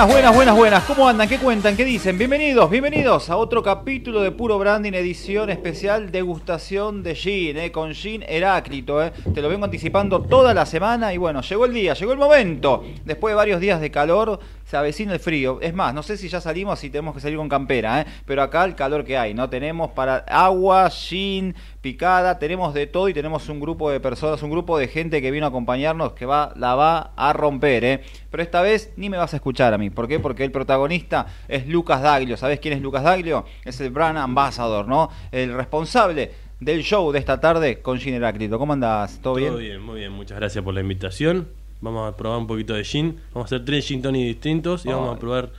Buenas, buenas, buenas, buenas. ¿Cómo andan? ¿Qué cuentan? ¿Qué dicen? Bienvenidos, bienvenidos a otro capítulo de Puro Branding, edición especial degustación de Gin, eh, con Gin Heráclito. Eh. Te lo vengo anticipando toda la semana y bueno, llegó el día, llegó el momento. Después de varios días de calor, se avecina el frío. Es más, no sé si ya salimos, si tenemos que salir con campera, ¿eh? pero acá el calor que hay, ¿no? Tenemos para agua, gin, picada, tenemos de todo y tenemos un grupo de personas, un grupo de gente que vino a acompañarnos que va, la va a romper, ¿eh? Pero esta vez ni me vas a escuchar a mí. ¿Por qué? Porque el protagonista es Lucas Daglio. ¿Sabes quién es Lucas Daglio? Es el brand ambassador, ¿no? El responsable del show de esta tarde con Gin Heráclito. ¿Cómo andás? ¿Todo bien? Todo bien, muy bien. Muchas gracias por la invitación. Vamos a probar un poquito de gin. Vamos a hacer tres gin tonic distintos y vamos a probar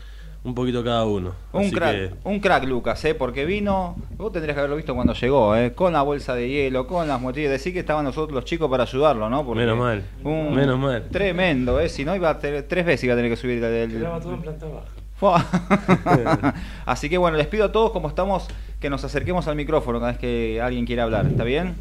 un poquito cada uno. Un crack, un crack Lucas, ¿eh? porque vino, vos tendrías que haberlo visto cuando llegó, ¿eh? con la bolsa de hielo, con las motillas, decir que estaban nosotros los chicos para ayudarlo, ¿no? menos mal, menos mal. Tremendo, ¿eh? si no iba a tener, tres veces iba a tener que subir el... Quedaba todo en planta baja. Así que bueno, les pido a todos como estamos que nos acerquemos al micrófono cada vez que alguien quiera hablar, ¿está bien?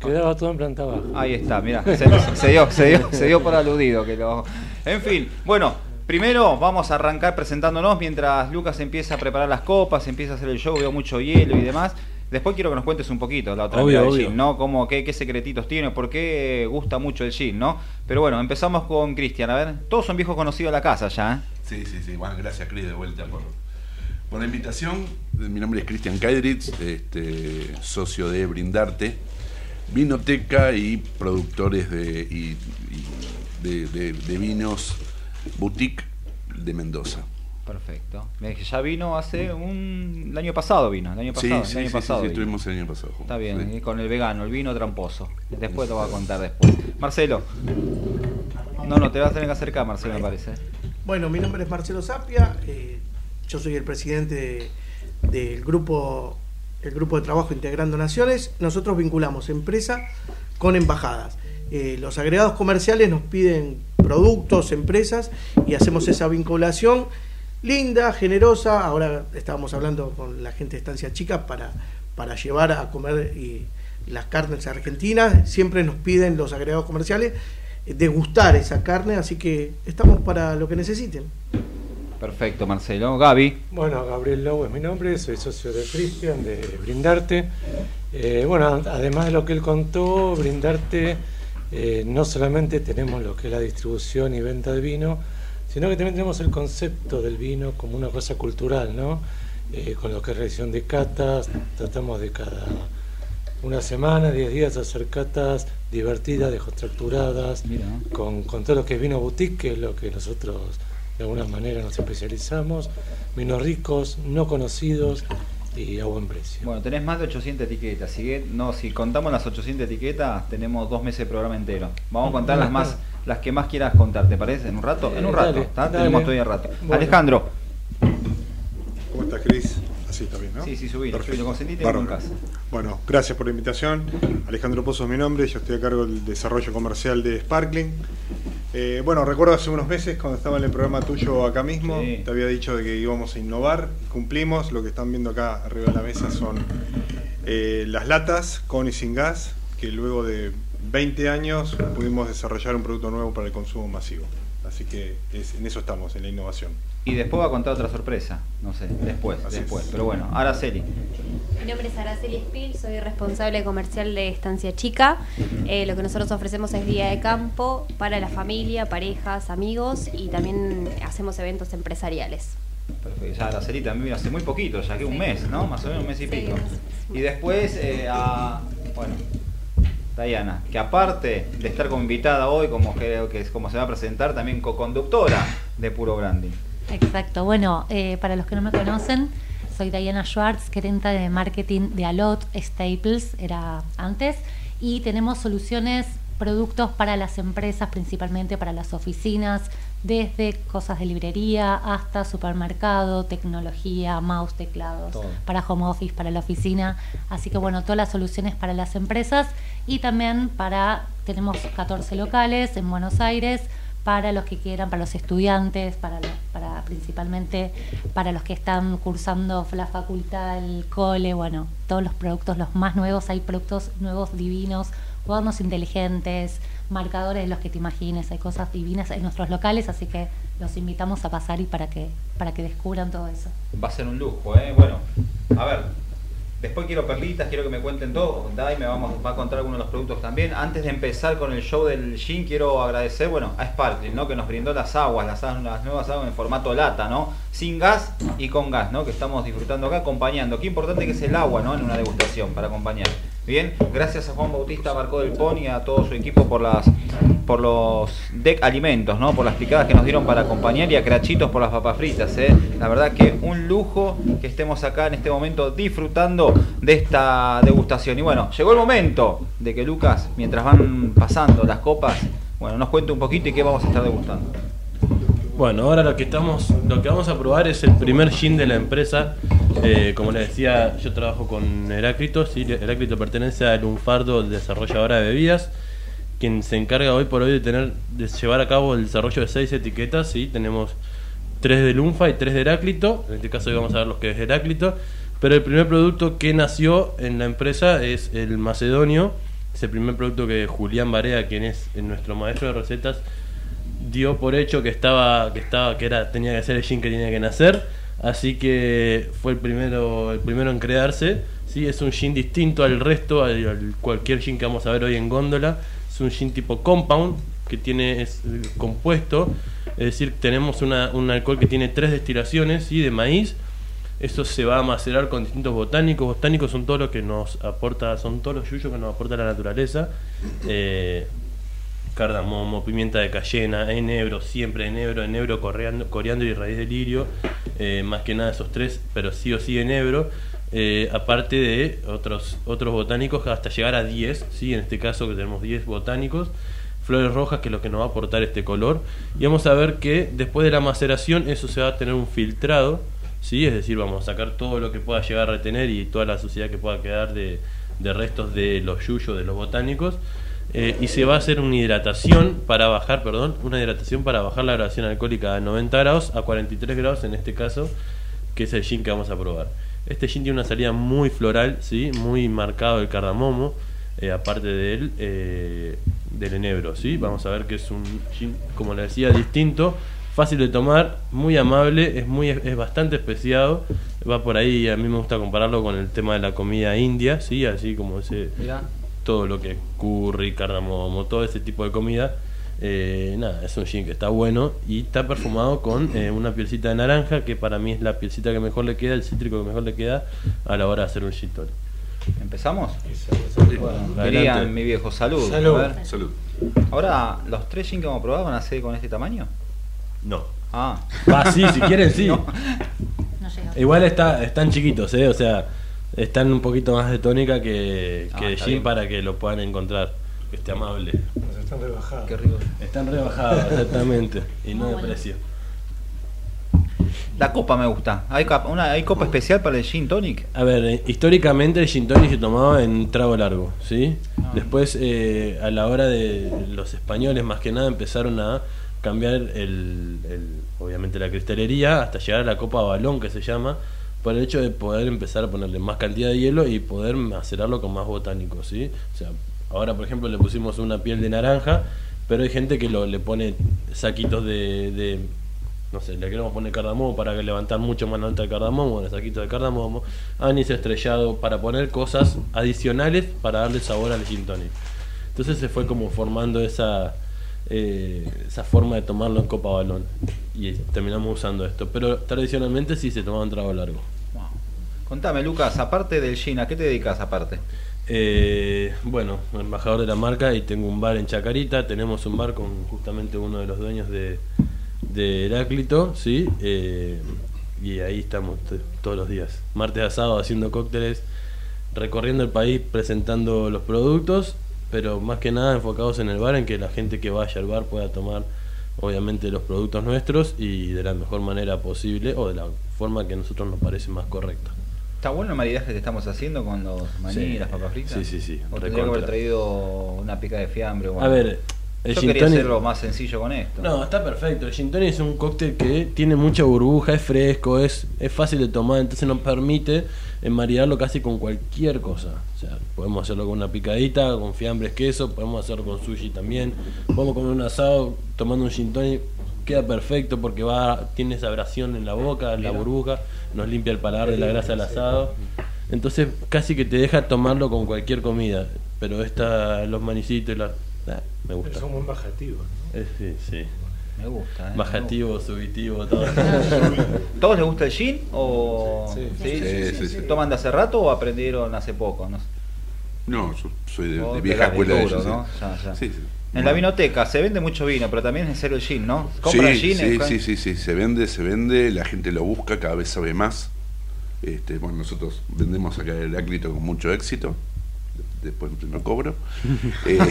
Quedaba todo en planta baja. Ahí está, mira, se, dio, se, dio, se dio por aludido. que lo... En fin, bueno, primero vamos a arrancar presentándonos mientras Lucas empieza a preparar las copas, empieza a hacer el show, veo mucho hielo y demás. Después quiero que nos cuentes un poquito la otra obvio, del ¿no? Cómo, qué, qué, secretitos tiene, por qué gusta mucho el gin, ¿no? Pero bueno, empezamos con Cristian, a ver. Todos son viejos conocidos de la casa ya, ¿eh? Sí, sí, sí. Bueno, gracias, Cris, de vuelta por, por la invitación. Mi nombre es Cristian Kaidritz, este, socio de Brindarte vinoteca y productores de, de, vinos boutique de Mendoza. Perfecto. Ya vino hace un. El año pasado vino. El año pasado. Sí, el año pasado sí, estuvimos el año pasado. Está bien, con el vegano, el vino tramposo. Después te voy a contar después. Marcelo. No, no, te vas a tener que acercar, Marcelo, me parece. Bueno, mi nombre es Marcelo Zapia. Eh, yo soy el presidente del grupo el grupo de trabajo Integrando Naciones, nosotros vinculamos empresa con embajadas. Eh, los agregados comerciales nos piden productos, empresas, y hacemos esa vinculación linda, generosa. Ahora estábamos hablando con la gente de Estancia Chica para, para llevar a comer y las carnes argentinas. Siempre nos piden los agregados comerciales degustar esa carne, así que estamos para lo que necesiten. Perfecto, Marcelo. Gaby. Bueno, Gabriel Lowe es mi nombre, soy socio de Cristian, de Brindarte. Eh, bueno, además de lo que él contó, Brindarte eh, no solamente tenemos lo que es la distribución y venta de vino, sino que también tenemos el concepto del vino como una cosa cultural, ¿no? Eh, con lo que es realización de catas, tratamos de cada una semana, diez días hacer catas divertidas, descontracturadas, con, con todo lo que es vino boutique, que es lo que nosotros de alguna manera nos especializamos, vinos ricos, no conocidos y a buen precio. Bueno, tenés más de 800 etiquetas, ¿sí? no, si contamos las 800 etiquetas, tenemos dos meses de programa entero. Vamos a contar las más, las que más quieras contar, ¿te parece? ¿En un rato? en un rato, tenemos todavía rato. Alejandro. ¿Cómo estás, Cris? Así está bien, ¿no? Sí, sí, subí, subí, con casa. Bueno, gracias por la invitación. Alejandro Pozo es mi nombre, yo estoy a cargo del desarrollo comercial de Sparkling. Eh, bueno, recuerdo hace unos meses cuando estaba en el programa tuyo acá mismo, te había dicho de que íbamos a innovar, cumplimos, lo que están viendo acá arriba de la mesa son eh, las latas con y sin gas, que luego de 20 años pudimos desarrollar un producto nuevo para el consumo masivo. Así que en eso estamos, en la innovación. Y después va a contar otra sorpresa, no sé, después, después. Pero bueno, Araceli. Mi nombre es Araceli Spill, soy responsable comercial de Estancia Chica. Eh, lo que nosotros ofrecemos es día de campo para la familia, parejas, amigos y también hacemos eventos empresariales. Perfecto. Ya Araceli también vino hace muy poquito, ya que un mes, ¿no? Más o menos un mes y pico. Y después eh, a. Bueno, Diana, que aparte de estar como invitada hoy, como que, que como se va a presentar, también co-conductora de Puro Branding. Exacto, bueno, eh, para los que no me conocen, soy Diana Schwartz, gerente de marketing de Alot Staples, era antes, y tenemos soluciones, productos para las empresas, principalmente para las oficinas, desde cosas de librería hasta supermercado, tecnología, mouse, teclados, para home office, para la oficina. Así que bueno, todas las soluciones para las empresas y también para, tenemos 14 locales en Buenos Aires, para los que quieran, para los estudiantes, para, para principalmente para los que están cursando la facultad, el cole, bueno, todos los productos, los más nuevos, hay productos nuevos divinos, cuadernos inteligentes, marcadores los que te imagines, hay cosas divinas en nuestros locales, así que los invitamos a pasar y para que, para que descubran todo eso. Va a ser un lujo, ¿eh? Bueno, a ver, después quiero perlitas, quiero que me cuenten todo. Dai me vamos, va a contar algunos de los productos también. Antes de empezar con el show del gin, quiero agradecer, bueno, a Sparkling, ¿no? Que nos brindó las aguas, las, las nuevas aguas en formato lata, ¿no? Sin gas y con gas, ¿no? Que estamos disfrutando acá, acompañando. Qué importante que es el agua, ¿no? En una degustación para acompañar. Bien, gracias a Juan Bautista Barcó del Pon y a todo su equipo por las por los deck alimentos, ¿no? Por las picadas que nos dieron para acompañar y a Crachitos por las papas fritas, ¿eh? La verdad que un lujo que estemos acá en este momento disfrutando de esta degustación. Y bueno, llegó el momento de que Lucas, mientras van pasando las copas, bueno, nos cuente un poquito y qué vamos a estar degustando. Bueno, ahora lo que estamos, lo que vamos a probar es el primer gin de la empresa. Eh, como les decía, yo trabajo con Heráclito. ¿sí? Heráclito pertenece a Lunfardo, desarrolladora de bebidas, quien se encarga hoy por hoy de tener, de llevar a cabo el desarrollo de seis etiquetas. ¿sí? Tenemos tres de Lunfa y tres de Heráclito. En este caso hoy vamos a ver los que es Heráclito. Pero el primer producto que nació en la empresa es el Macedonio. Es el primer producto que Julián Barea, quien es nuestro maestro de recetas, dio por hecho que estaba que estaba que era tenía que ser el gin que tenía que nacer así que fue el primero el primero en crearse sí es un gin distinto al resto al, al cualquier gin que vamos a ver hoy en góndola es un gin tipo compound que tiene es eh, compuesto es decir tenemos una, un alcohol que tiene tres destilaciones ¿sí? de maíz eso se va a macerar con distintos botánicos. Botánicos son todos los que nos aporta, son todos los yuyos que nos aporta la naturaleza. Eh, cardamomo, pimienta de cayena, enebro, siempre enebro, enebro, coriandro, coriandro y raíz de lirio, eh, más que nada esos tres, pero sí o sí enebro, eh, aparte de otros otros botánicos hasta llegar a 10, ¿sí? en este caso que tenemos 10 botánicos, flores rojas que es lo que nos va a aportar este color, y vamos a ver que después de la maceración eso se va a tener un filtrado, ¿sí? es decir, vamos a sacar todo lo que pueda llegar a retener y toda la suciedad que pueda quedar de, de restos de los yuyos, de los botánicos, eh, y se va a hacer una hidratación para bajar, perdón, una hidratación para bajar la graduación alcohólica de 90 grados a 43 grados en este caso, que es el gin que vamos a probar. Este gin tiene una salida muy floral, ¿sí? muy marcado el cardamomo, eh, aparte del, eh, del enebro. ¿sí? Vamos a ver que es un gin, como le decía, distinto, fácil de tomar, muy amable, es, muy, es bastante especiado. Va por ahí, a mí me gusta compararlo con el tema de la comida india, ¿sí? así como ese Mirá. Todo lo que es curry, cardamomo, todo ese tipo de comida. Eh, nada, es un gin que está bueno y está perfumado con eh, una pielcita de naranja que para mí es la pielcita que mejor le queda, el cítrico que mejor le queda a la hora de hacer un gin tonic. ¿Empezamos? Bueno, mi viejo, salud. Salud. A ver. Salud. Ahora, ¿los tres gin que vamos a probar van a ser con este tamaño? No. Ah, Ah, sí, si quieren, sí. No. No. Igual está, están chiquitos, ¿eh? O sea, están un poquito más de tónica que, Ah, que de gin bien. para que lo puedan encontrar. Que esté amable. Están rebajados. qué rico. Están rebajados, exactamente. Y no de bueno. precio. La copa me gusta. ¿Hay, cap- una, ¿Hay copa especial para el gin tonic? A ver, eh, históricamente el gin tonic se tomaba en trago largo, ¿sí? Ah. Después, eh, a la hora de los españoles, más que nada, empezaron a cambiar el, el- obviamente la cristalería hasta llegar a la copa balón, que se llama, por el hecho de poder empezar a ponerle más cantidad de hielo y poder macerarlo con más botánicos, ¿sí? O sea, ahora, por ejemplo, le pusimos una piel de naranja, pero hay gente que le pone saquitos de, de no sé, le queremos poner cardamomo para levantar mucho más alta el cardamomo, bueno, saquito de cardamomo, anís estrellado, para poner cosas adicionales para darle sabor al gin tonic. Entonces se fue como formando esa eh, esa forma de tomarlo en copa balón y terminamos usando esto, pero tradicionalmente sí se tomaba en trago largo. Wow. Contame, Lucas, aparte del gin, ¿a qué te dedicas aparte? Eh, bueno, embajador de la marca y tengo un bar en Chacarita. Tenemos un bar con justamente uno de los dueños de, de Heráclito, ¿sí? Eh, y ahí estamos todos los días. Martes a sábado haciendo cócteles, recorriendo el país presentando los productos, pero más que nada enfocados en el bar, en que la gente que vaya al bar pueda tomar obviamente los productos nuestros y de la mejor manera posible o de la forma que a nosotros nos parece más correcta. ¿Está bueno el maridaje que estamos haciendo con los maní Sí. y las papas fritas? Sí, sí, sí, ¿O tendría que haber traído una pica de fiambre? o A ver, El Yo quería tonic- hacerlo más sencillo con esto. No, está perfecto. El gin tonic es un cóctel que tiene mucha burbuja, es fresco, es, es fácil de tomar, entonces nos permite eh, maridarlo casi con cualquier cosa. O sea, podemos hacerlo con una picadita, con fiambres, queso, podemos hacerlo con sushi también. Podemos comer un asado tomando un gin tonic, queda perfecto porque va tiene esa abrasión en la boca, la burbuja, nos limpia el paladar de la grasa del asado. Entonces casi que te deja tomarlo con cualquier comida. Pero esta, los manicitos y la... me gusta. Son muy bajativos. ¿no? Eh, sí, sí. Me gusta. ¿eh? Bajativo, subitivo, todo. ¿Todos les gusta el gin o Sí. ¿Sí? Sí, sí, sí. toman de hace rato o aprendieron hace poco? No sé. No, yo soy de, vieja escuela de ellos, ¿no? sí. Ya, ya. Sí, sí. En la vinoteca se vende mucho vino, pero también es en serio el gin, ¿no? Sí, ¿Compran gin? sí, en- sí, sí, sí, se vende, se vende, la gente lo busca, cada vez sabe más. Este, bueno, nosotros vendemos acá el Heráclito con mucho éxito, después no cobro. Este,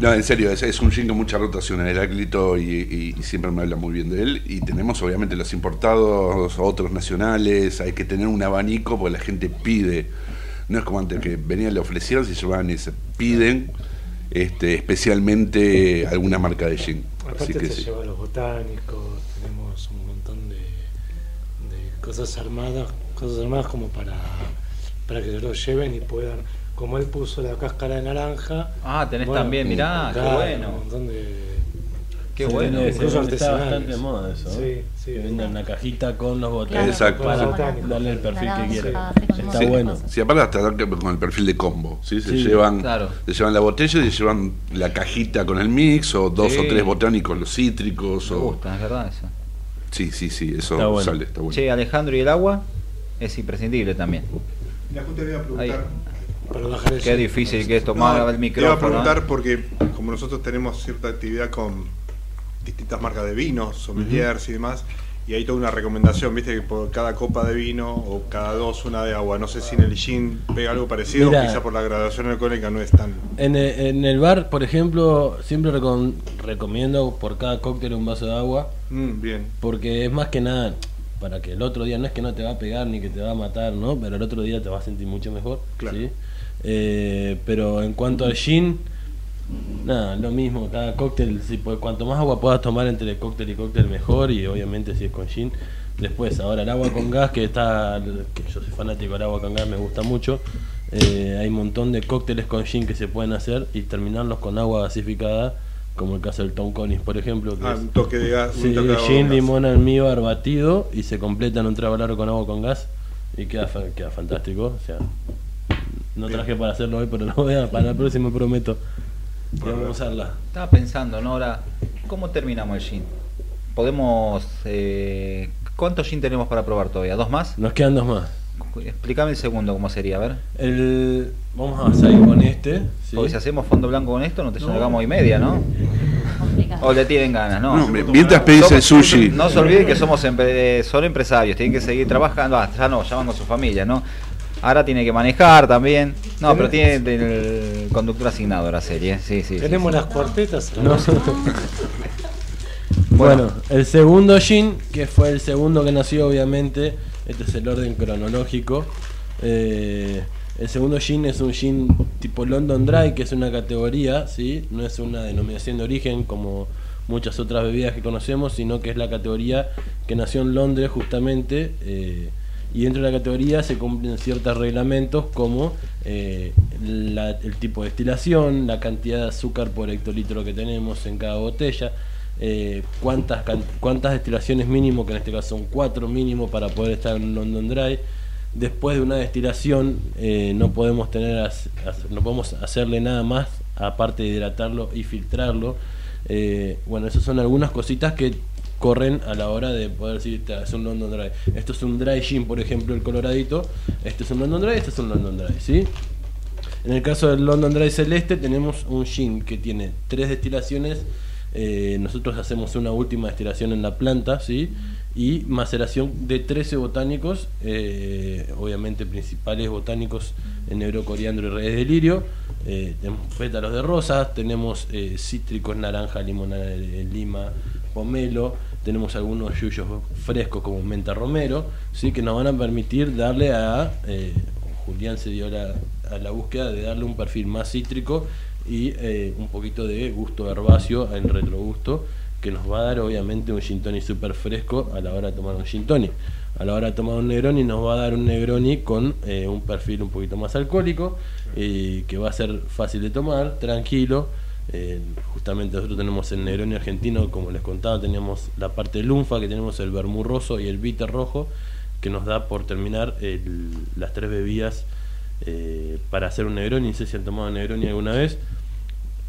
no, en serio, es, es un gin con mucha rotación el Heráclito y, y- y siempre me habla muy bien de él. Y tenemos obviamente los importados, otros nacionales, hay que tener un abanico porque la gente pide. No es como antes que venían, le ofrecieron, se llevaban y se piden este, especialmente alguna marca de. Así Aparte que se sí. lleva los botánicos, tenemos un montón de, de cosas armadas, cosas armadas como para, para que lo lleven y puedan, como él puso la cáscara de naranja. Ah, tenés bueno, también, mirá, qué bueno. Un montón de Qué Se bueno. se Incluso vende- está bastante de moda eso. Sí, ¿eh? sí. Que vendan la cajita con los botones Exacto. para darle el perfil que con Está Sí. bueno. Sí, aparte hasta con el perfil de combo, ¿sí? Se Sí, llevan claro. se llevan la botella y se llevan la cajita con el mix o dos Sí. o tres botánicos, los cítricos Me o gusta, es verdad eso. Sí, sí, sí, eso Está bueno. sale, está bueno. Che, Alejandro, ¿y el agua? Es imprescindible también. La justo le iba a preguntar. Ahí. Qué difícil que es tomar No, el Te micrófono. iba a preguntar ¿eh? porque como nosotros tenemos cierta actividad con distintas marcas de vinos, sommeliers y demás, y hay toda una recomendación, viste que por cada copa de vino o cada dos una de agua. No sé si en el gin pega algo parecido, Mira. quizá por la graduación alcohólica no es tan... En el, en el bar, por ejemplo, siempre recom- recomiendo por cada cóctel un vaso de agua, Mm, bien. porque es más que nada para que el otro día no es que no te va a pegar ni que te va a matar, ¿no? Pero el otro día te vas a sentir mucho mejor, Claro. ¿sí? Eh, pero en cuanto al gin, nada, lo mismo, cada cóctel, si, pues, cuanto más agua puedas tomar entre cóctel y cóctel mejor, y obviamente si es con gin. Después, ahora el agua con gas, que está, que yo soy fanático del agua con gas, me gusta mucho. Eh, hay un montón de cócteles con gin que se pueden hacer y terminarlos con agua gasificada, como el caso del Tom Collins, por ejemplo. Que Ah, es- un toque de gas. un Sí, toque de gin, con gas. limón, almíbar batido y se completa en un trago largo con agua con gas y queda, fa- queda fantástico. O sea, no traje para hacerlo hoy, pero lo voy a, para la próxima prometo. que vamos a usarla. Estaba pensando, ¿no? Ahora, ¿cómo terminamos el gin? Podemos... Eh, ¿Cuántos gin tenemos para probar todavía? ¿Dos más? Nos quedan dos más. Explícame el segundo, ¿cómo sería? A ver. El, vamos a salir con este. ¿sí? Porque si hacemos fondo blanco con esto, no te llegamos y media, ¿no? O le tienen ganas, ¿no? No, mientras pedís el sushi. No se olviden que somos empre- son empresarios, tienen que seguir trabajando. Ah, ya no, ya van con su familia, ¿no? Ahora tiene que manejar también. No, pero tiene el conductor asignado a la serie. Sí, sí. sí, Tenemos sí. las cuartetas. No. bueno, el segundo gin, que fue el segundo que nació, obviamente, este es el orden cronológico. Eh, el segundo gin es un gin tipo London Dry, que es una categoría, ¿sí? no es una denominación de origen como muchas otras bebidas que conocemos, sino que es la categoría que nació en Londres justamente. eh, y dentro de la categoría se cumplen ciertos reglamentos como eh, el tipo de destilación, la cantidad de azúcar por hectolitro que tenemos en cada botella, eh, cuántas, cuántas destilaciones mínimo, que en este caso son cuatro mínimo para poder estar en London Dry. Después de una destilación eh, no podemos tener no podemos hacerle nada más aparte de hidratarlo y filtrarlo. Eh, bueno, esas son algunas cositas que corren a la hora de poder decir "Esta es un London Dry. Esto es un Dry Gin, por ejemplo, el coloradito. Este es un London Dry, este es un London Dry, ¿sí? En el caso del London Dry Celeste tenemos un gin que tiene tres destilaciones. Eh, nosotros hacemos una última destilación en la planta, ¿sí? Y maceración de 13 botánicos, eh, obviamente principales botánicos en negro coriandro y redes de lirio. Eh, tenemos pétalos de rosas, tenemos cítricos, naranja, limón, lima, pomelo. Tenemos algunos yuyos frescos como menta romero, ¿sí? que nos van a permitir darle a... Julián se dio la- a la búsqueda de darle un perfil más cítrico y eh, un poquito de gusto herbáceo en retrogusto que nos va a dar obviamente un gin tonic súper fresco a la hora de tomar un gin tonic. A la hora de tomar un Negroni nos va a dar un Negroni con eh, un perfil un poquito más alcohólico y que va a ser fácil de tomar, tranquilo. Eh, justamente nosotros tenemos el Negroni argentino, como les contaba, teníamos la parte lunfa, que tenemos el vermurroso y el bitter rojo, que nos da por terminar el- las tres bebidas eh, para hacer un Negroni. No sé si han tomado Negroni alguna vez.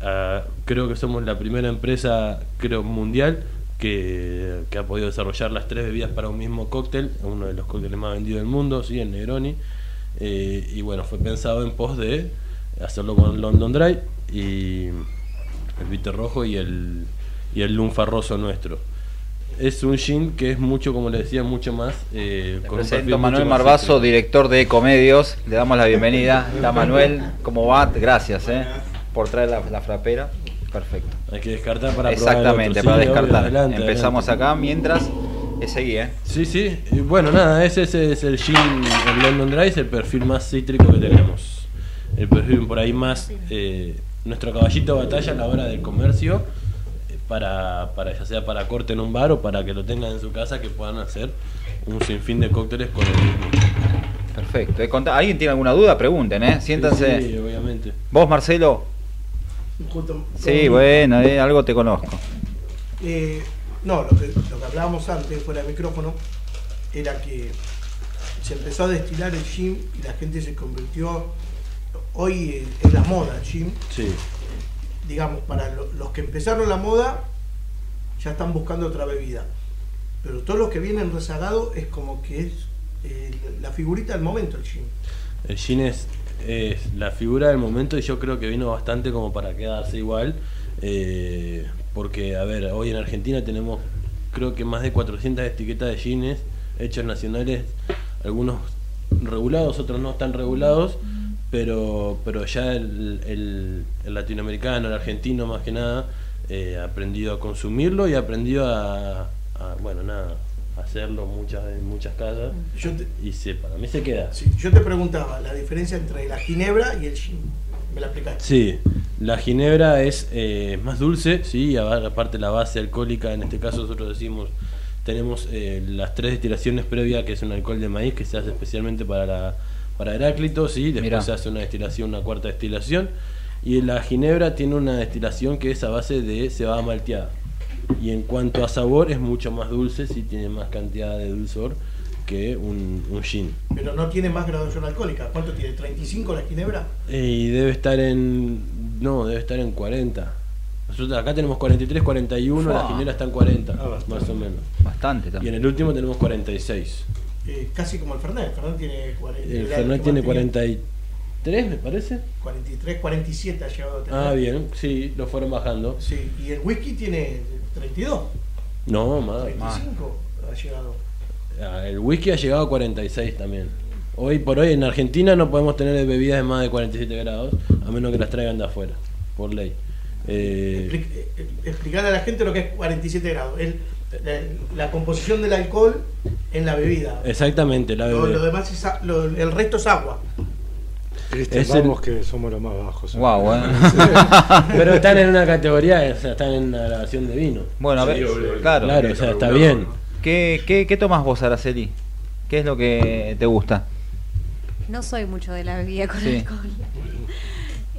Ah, creo que somos la primera empresa, creo, mundial que, ha podido desarrollar las tres bebidas para un mismo cóctel, uno de los cócteles más vendidos del mundo, sí, el Negroni. Eh, y bueno, fue pensado en pos de hacerlo con London Dry y el bitter rojo y el, y el lunfarroso nuestro. Es un gin que es mucho, como le decía, mucho más. Eh, con un presento Manuel mucho más Marbazo, director de Ecomedios. Le damos la bienvenida. Hola Manuel, ¿cómo va? Gracias eh, por traer la, la frapera. Perfecto. Hay que descartar para probar el Exactamente, otro. para Sí, descartar. adelante, Empezamos adelante. acá mientras eh, seguí, ¿eh? Sí, sí. Y bueno, nada, ese, ese es el gin, el London Dry, es el perfil más cítrico que tenemos. El perfil por ahí más, eh, nuestro caballito de batalla a la hora del comercio, para, para ya sea para corte en un bar o para que lo tengan en su casa, que puedan hacer un sinfín de cócteles con el mismo. Perfecto. Eh, ¿Alguien tiene alguna duda? Pregunten, ¿eh? Siéntanse. Sí, sí, obviamente. ¿Vos, Marcelo? Junto- Sí, bueno, eh, algo te conozco. Eh, no, lo que, lo que hablábamos antes, fuera de micrófono, era que se empezó a destilar el gin y la gente se convirtió. Hoy es la moda el gin. Sí. Digamos, para lo- los que empezaron la moda, ya están buscando otra bebida. Pero todos los que vienen rezagados es como que es eh, la figurita del momento el gin. El gin es, es la figura del momento y yo creo que vino bastante como para quedarse igual. eh, porque, a ver, hoy en Argentina tenemos creo que más de 400 etiquetas de gines hechos nacionales, algunos regulados, otros no están regulados, pero, pero ya el, el- el latinoamericano, el argentino más que nada, eh, ha aprendido a consumirlo y ha aprendido a, a, bueno, nada, hacerlo muchas, en muchas casas. Yo te, Y se, para mí se queda. sí, yo te preguntaba la diferencia entre la ginebra y el gin. ¿Me la explicaste? Sí, la ginebra es eh, más dulce, sí, aparte la base alcohólica, en este caso nosotros decimos, tenemos eh, las tres destilaciones previas, que es un alcohol de maíz que se hace especialmente para la, para Heráclito, sí, después Mirá. se hace una destilación, una cuarta destilación, y la ginebra tiene una destilación que es a base de cebada malteada. Y en cuanto a sabor es mucho más dulce, sí tiene más cantidad de dulzor que un, un gin. Pero no tiene más graduación alcohólica. ¿Cuánto tiene? ¿35 la ginebra? Y debe estar en. No, debe estar en 40. Nosotros acá tenemos 43, 41, la Fua. ginebra está en 40, Ah, más o menos. Bastante Y en también. el último tenemos 46. Eh, casi como el Fernet. El Fernet tiene 40. El Fernet tiene más tenía. 43, me parece. 43, 47 ha llegado a tener. Ah, bien, sí, lo fueron bajando. Sí, y el whisky tiene 32, No, más. 25 ha llegado. Ah, El whisky ha llegado a 46 también. Hoy por hoy en Argentina no podemos tener bebidas de más de 47 grados, a menos que las traigan de afuera, por ley. Eh, Expli- eh, explicarle a la gente lo que es 47 grados. El- la, la composición del alcohol en la bebida. exactamente, la Lo, bebé. lo demás es, lo- el resto es agua. Cristian, Es el- vamos que somos los más bajos. Wow, eh. Pero están en una categoría, o sea, están en una grabación de vino. Bueno, a ver, claro. Claro, o sea, está bien. ¿Qué, qué, qué tomas vos, Araceli? ¿Qué es lo que te gusta? No soy mucho de la bebida con Sí. alcohol.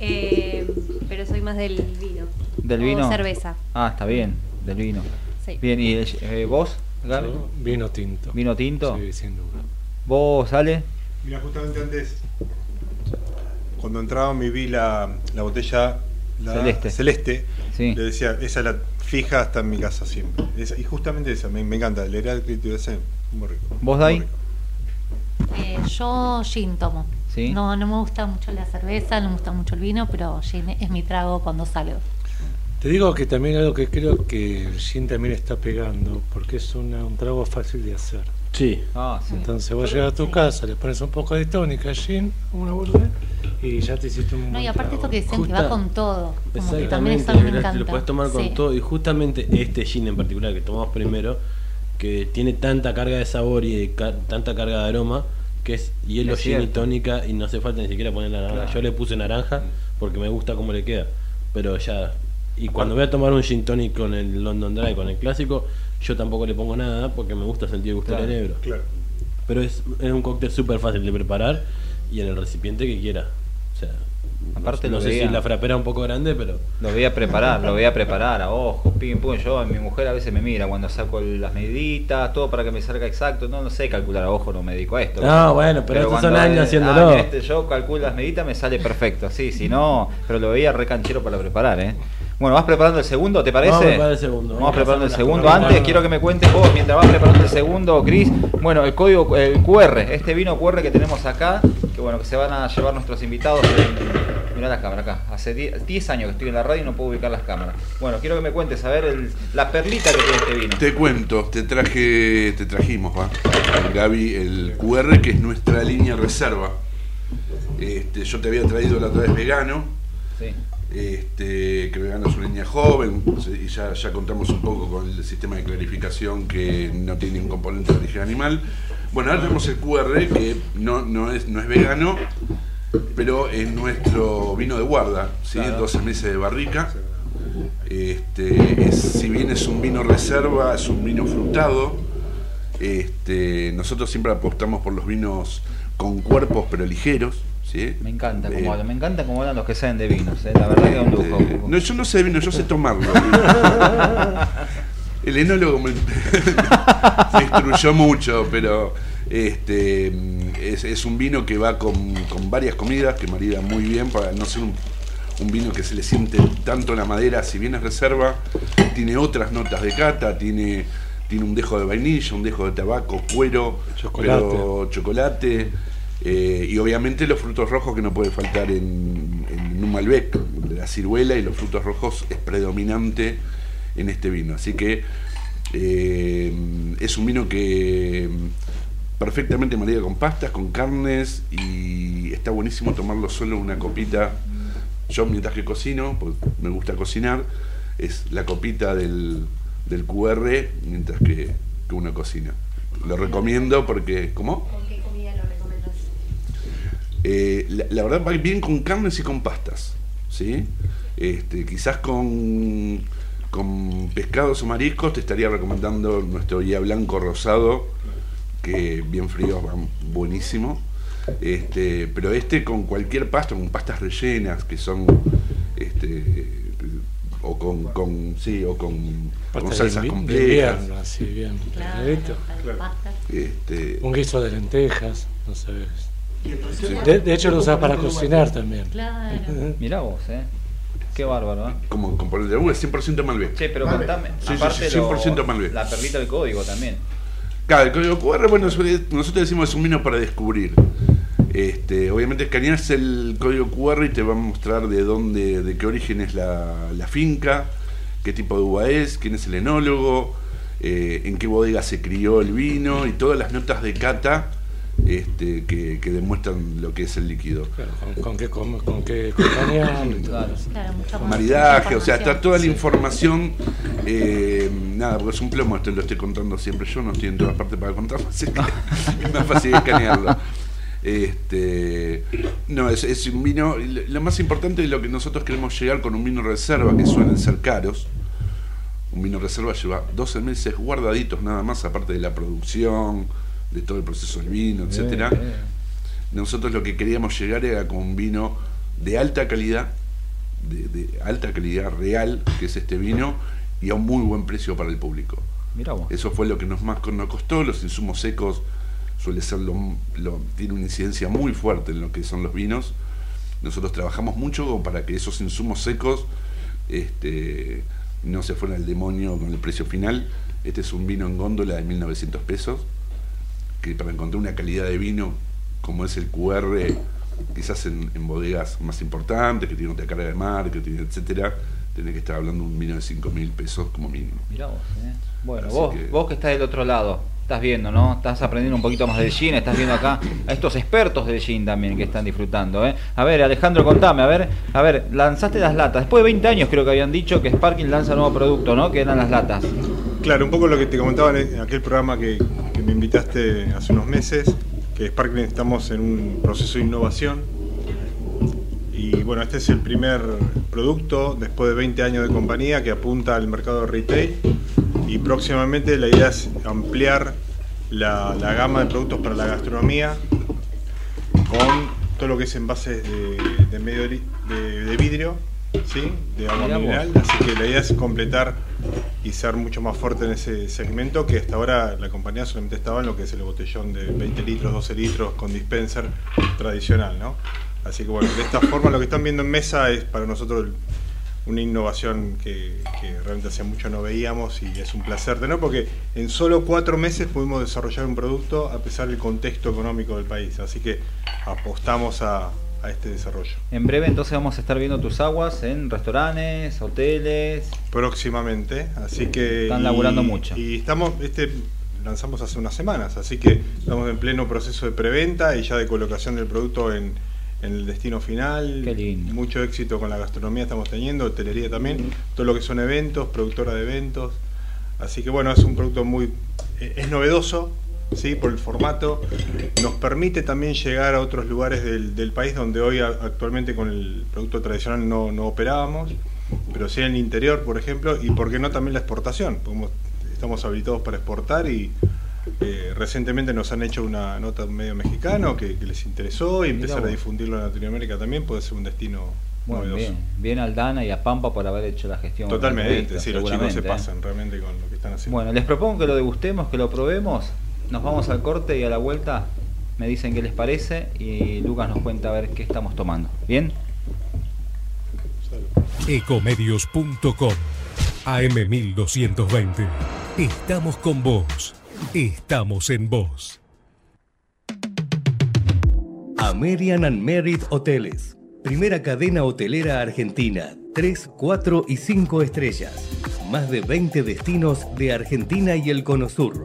Eh, pero soy más del vino. ¿Del O vino? cerveza. Ah, está bien, del vino. Sí. Bien, ¿y eh, vos, Gaby? Vino tinto. ¿Vino tinto? Sí, sin duda. ¿Vos, Ale? Mira, justamente antes, cuando entraba me vi la, la botella la Celeste. celeste, Sí. le decía, esa la fija hasta en mi casa siempre. Esa- y justamente esa, me, me encanta, el Heráclito ese, muy rico. ¿Vos, Dai? Eh, yo gin tomo. Sí. No, no me gusta mucho la cerveza, no me gusta mucho el vino, pero gin es mi trago cuando salgo. Te digo que también algo que creo que el gin también está pegando, porque es una- un trago fácil de hacer. Sí. Ah, sí. Entonces vos llegas a tu casa, le pones un poco de tónica, gin, una boludez, y ya te hiciste un No, y aparte esto que dicen que Justa- va con todo. Como que también Exactamente, eso a me lo- encanta. lo puedes tomar con Sí. todo. Y justamente este gin en particular que tomamos primero, que tiene tanta carga de sabor y de ca- tanta carga de aroma, que es hielo, Es gin y tónica, y no hace falta ni siquiera poner la naranja. Claro. Yo le puse naranja porque me gusta cómo le queda. pero ya. Y cuando voy a tomar un gin tonic con el London Dry, con el clásico, yo tampoco le pongo nada porque me gusta sentir el gusto Claro. del negro. Claro. Pero es, es un cóctel súper fácil de preparar y en el recipiente que quiera. O sea, Aparte no, lo no sé veía. si la frapera es un poco grande, pero Lo voy a preparar, lo voy a preparar a ojo, pim pum. Yo, mi mujer a veces me mira cuando saco las mediditas, todo para que me salga exacto. No, no sé calcular a ojo, no me dedico a esto. No, bueno, pero estos son cuando años haciéndolo. este, yo calculo las meditas, me sale perfecto. Sí, si no, pero lo veía re canchero para preparar, ¿eh? Bueno, ¿vas preparando el segundo, te parece? Vamos a preparar el segundo. Vamos preparando el segundo. Antes quiero que me cuentes vos, mientras vas preparando el segundo, Cris. Bueno, el código, el QR, este vino QR que tenemos acá, que bueno, que se van a llevar nuestros invitados. en- mirá la cámara acá. Hace 10 10 años que estoy en la radio y no puedo ubicar las cámaras. Bueno, quiero que me cuentes, a ver, el- la perlita que tiene este vino. Te cuento, te traje, te trajimos, va, Gaby, el QR que es nuestra línea reserva. Este, yo te había traído la otra vez vegano, Sí. Este, que vegano es una línea joven, y ya, ya contamos un poco con el sistema de clarificación que no tiene ningún componente de origen animal. Bueno, ahora tenemos el QR que no, no, es, no es vegano, pero es nuestro vino de guarda, ¿sí? Claro. 12 meses de barrica. Este, es- si bien es un vino reserva, es un vino frutado. Este, nosotros siempre apostamos por los vinos con cuerpos pero ligeros. ¿Sí? Me encanta Eh, cómo hablan, me encanta cómo hablan los que saben de vinos, eh, la verdad que es un lujo. eh, no, yo no sé de vino, yo sé tomarlo. El enólogo me, me instruyó mucho, pero este es, es un vino que va con, con varias comidas, que marida muy bien para no ser un, un vino que se le siente tanto la madera, si bien es reserva, tiene otras notas de cata, tiene, tiene un dejo de vainilla, un dejo de tabaco, cuero, Chocolate. pero chocolate. Eh, y obviamente los frutos rojos que no puede faltar en, en un Malbec. La ciruela y los frutos rojos es predominante en este vino. Así que eh, es un vino que perfectamente marida con pastas, con carnes y está buenísimo tomarlo solo una copita. Yo mientras que cocino, pues me gusta cocinar, es la copita del, del QR mientras que, que uno cocina. Lo recomiendo porque, ¿cómo? ¿Con qué comida lo recomiendas? Eh, la, la verdad va bien con carnes y con pastas, ¿sí? Este, quizás con, con pescados o mariscos te estaría recomendando nuestro guía blanco rosado, que bien fríos van buenísimo. Este, pero este con cualquier pasta, con pastas rellenas que son este, o con, con sí, o con, con Pasta salsas complejas. invierno, así bien. Claro, Claro. pastas. Este, Un guiso de lentejas, no sabes. De, de hecho lo usas para cocinar también. Claro. Mirá vos, eh. Qué bárbaro, eh. como componente de uva, es 100% Malbec. Che, pero Malbec. contame, Sí, sí, aparte sí, lo- 100% Malbec. la perlita del código también. Claro, el código QR, bueno, suele- nosotros decimos es un vino para descubrir. Este, obviamente escaneas el código QR y te va a mostrar de dónde, de qué origen es la, la finca, qué tipo de uva es, quién es el enólogo, eh, en qué bodega se crió el vino y todas las notas de cata este, que, que demuestran lo que es el líquido. Claro, con, con qué, com- con qué Claro. maridaje, o sea, está toda la información. información. eh, nada, porque es un plomo, esto lo estoy contando siempre yo, no estoy en todas partes para contarlo, así que es más fácil escanearlo. Este, no, es, es un vino. Lo más importante de lo que nosotros queremos llegar con un vino reserva, que suelen ser caros. Un vino reserva lleva 12 meses guardaditos nada más, aparte de la producción, de todo el proceso del vino, etcétera. Nosotros lo que queríamos llegar era con un vino de alta calidad, de, de alta calidad real, que es este vino, y a un muy buen precio para el público. Eso fue lo que nos más nos costó. Los insumos secos suele ser lo, lo- tiene una incidencia muy fuerte en lo que son los vinos. Nosotros trabajamos mucho para que esos insumos secos este, no se fueran al demonio con el precio final. Este es un vino en góndola de 1900 pesos, que para encontrar una calidad de vino como es el QR, quizás en, en bodegas más importantes, que tiene otra carga de marketing, etcétera, tiene que estar hablando de un vino de 5000 pesos como mínimo. Mirá vos, eh. Bueno, Así vos, que- vos que estás del otro lado, estás viendo, ¿no? Estás aprendiendo un poquito más del gin, estás viendo acá a estos expertos del gin también que están disfrutando, ¿eh? A ver, Alejandro, contame, a ver, a ver, lanzaste las latas. Después de 20 años creo que habían dicho que Sparking lanza nuevo producto, ¿no? Que eran las latas. Claro, un poco lo que te comentaba en aquel programa que, que me invitaste hace unos meses, que Sparkling estamos en un proceso de innovación. Y bueno, este es el primer producto después de 20 años de compañía que apunta al mercado retail y próximamente la idea es ampliar la, la gama de productos para la gastronomía con todo lo que es envases de, de medio de, de vidrio, ¿sí? de agua mineral. Así que la idea es completar y ser mucho más fuerte en ese segmento que hasta ahora la compañía solamente estaba en lo que es el botellón de 20 litros, 12 litros con dispenser tradicional. ¿no? Así que bueno, de esta forma lo que están viendo en mesa es para nosotros una innovación que, que realmente hace mucho no veíamos y es un placer tener porque en solo cuatro meses pudimos desarrollar un producto a pesar del contexto económico del país. Así que apostamos a, a este desarrollo. En breve entonces vamos a estar viendo tus aguas en restaurantes, hoteles. Próximamente, así que... Están y- laburando mucho. Y estamos, este lanzamos hace unas semanas, así que estamos en pleno proceso de preventa y ya de colocación del producto en, en el destino final. Qué lindo. Mucho éxito con la gastronomía estamos teniendo, hotelería también, todo lo que son eventos, productora de eventos. Así que bueno, es un producto muy... eh, es novedoso, ¿sí? por el formato. Nos permite también llegar a otros lugares del, del país donde hoy a- actualmente con el producto tradicional no, no operábamos, pero sí en el interior, por ejemplo, y por qué no también la exportación. Estamos habilitados para exportar y eh, recientemente nos han hecho una nota medio mexicano que, que les interesó y empezar a difundirlo en Latinoamérica también puede ser un destino Bueno, novedoso. bien, bien Aldana y a Pampa por haber hecho la gestión. Totalmente, sí, los chicos se ¿eh? pasan realmente con lo que están haciendo. Bueno, les propongo que lo degustemos, que lo probemos. Nos vamos al corte y a la vuelta me dicen qué les parece y Lucas nos cuenta a ver qué estamos tomando. ¿Bien? Ecomedios.com AM1220. Estamos con vos. Estamos en vos. American and Merit Hoteles. Primera cadena hotelera argentina. 3, 4 y 5 estrellas. Más de 20 destinos de Argentina y el Cono Sur.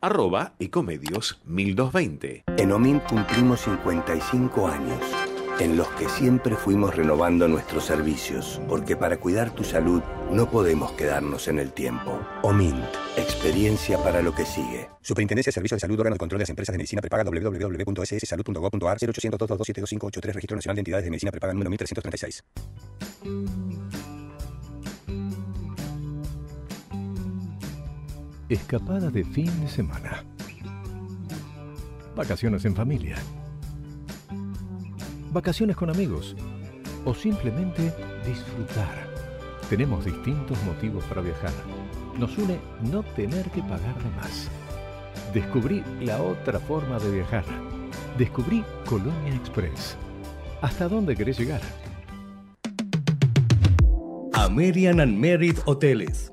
arroba ecomedios 1220. En OMINT cumplimos 55 años, en los que siempre fuimos renovando nuestros servicios, porque para cuidar tu salud no podemos quedarnos en el tiempo. OMINT, experiencia para lo que sigue. Superintendencia de Servicios de Salud, órgano de control de las empresas de medicina prepaga, www.sssalud.gov.ar, 0800 222 7583 Registro Nacional de Entidades de Medicina Prepaga, número 1336. Escapada de fin de semana. Vacaciones en familia. Vacaciones con amigos. O simplemente disfrutar. Tenemos distintos motivos para viajar. Nos une no tener que pagar de más. Descubrí la otra forma de viajar. Descubrí Colonia Express. ¿Hasta dónde querés llegar? American and Merit Hoteles.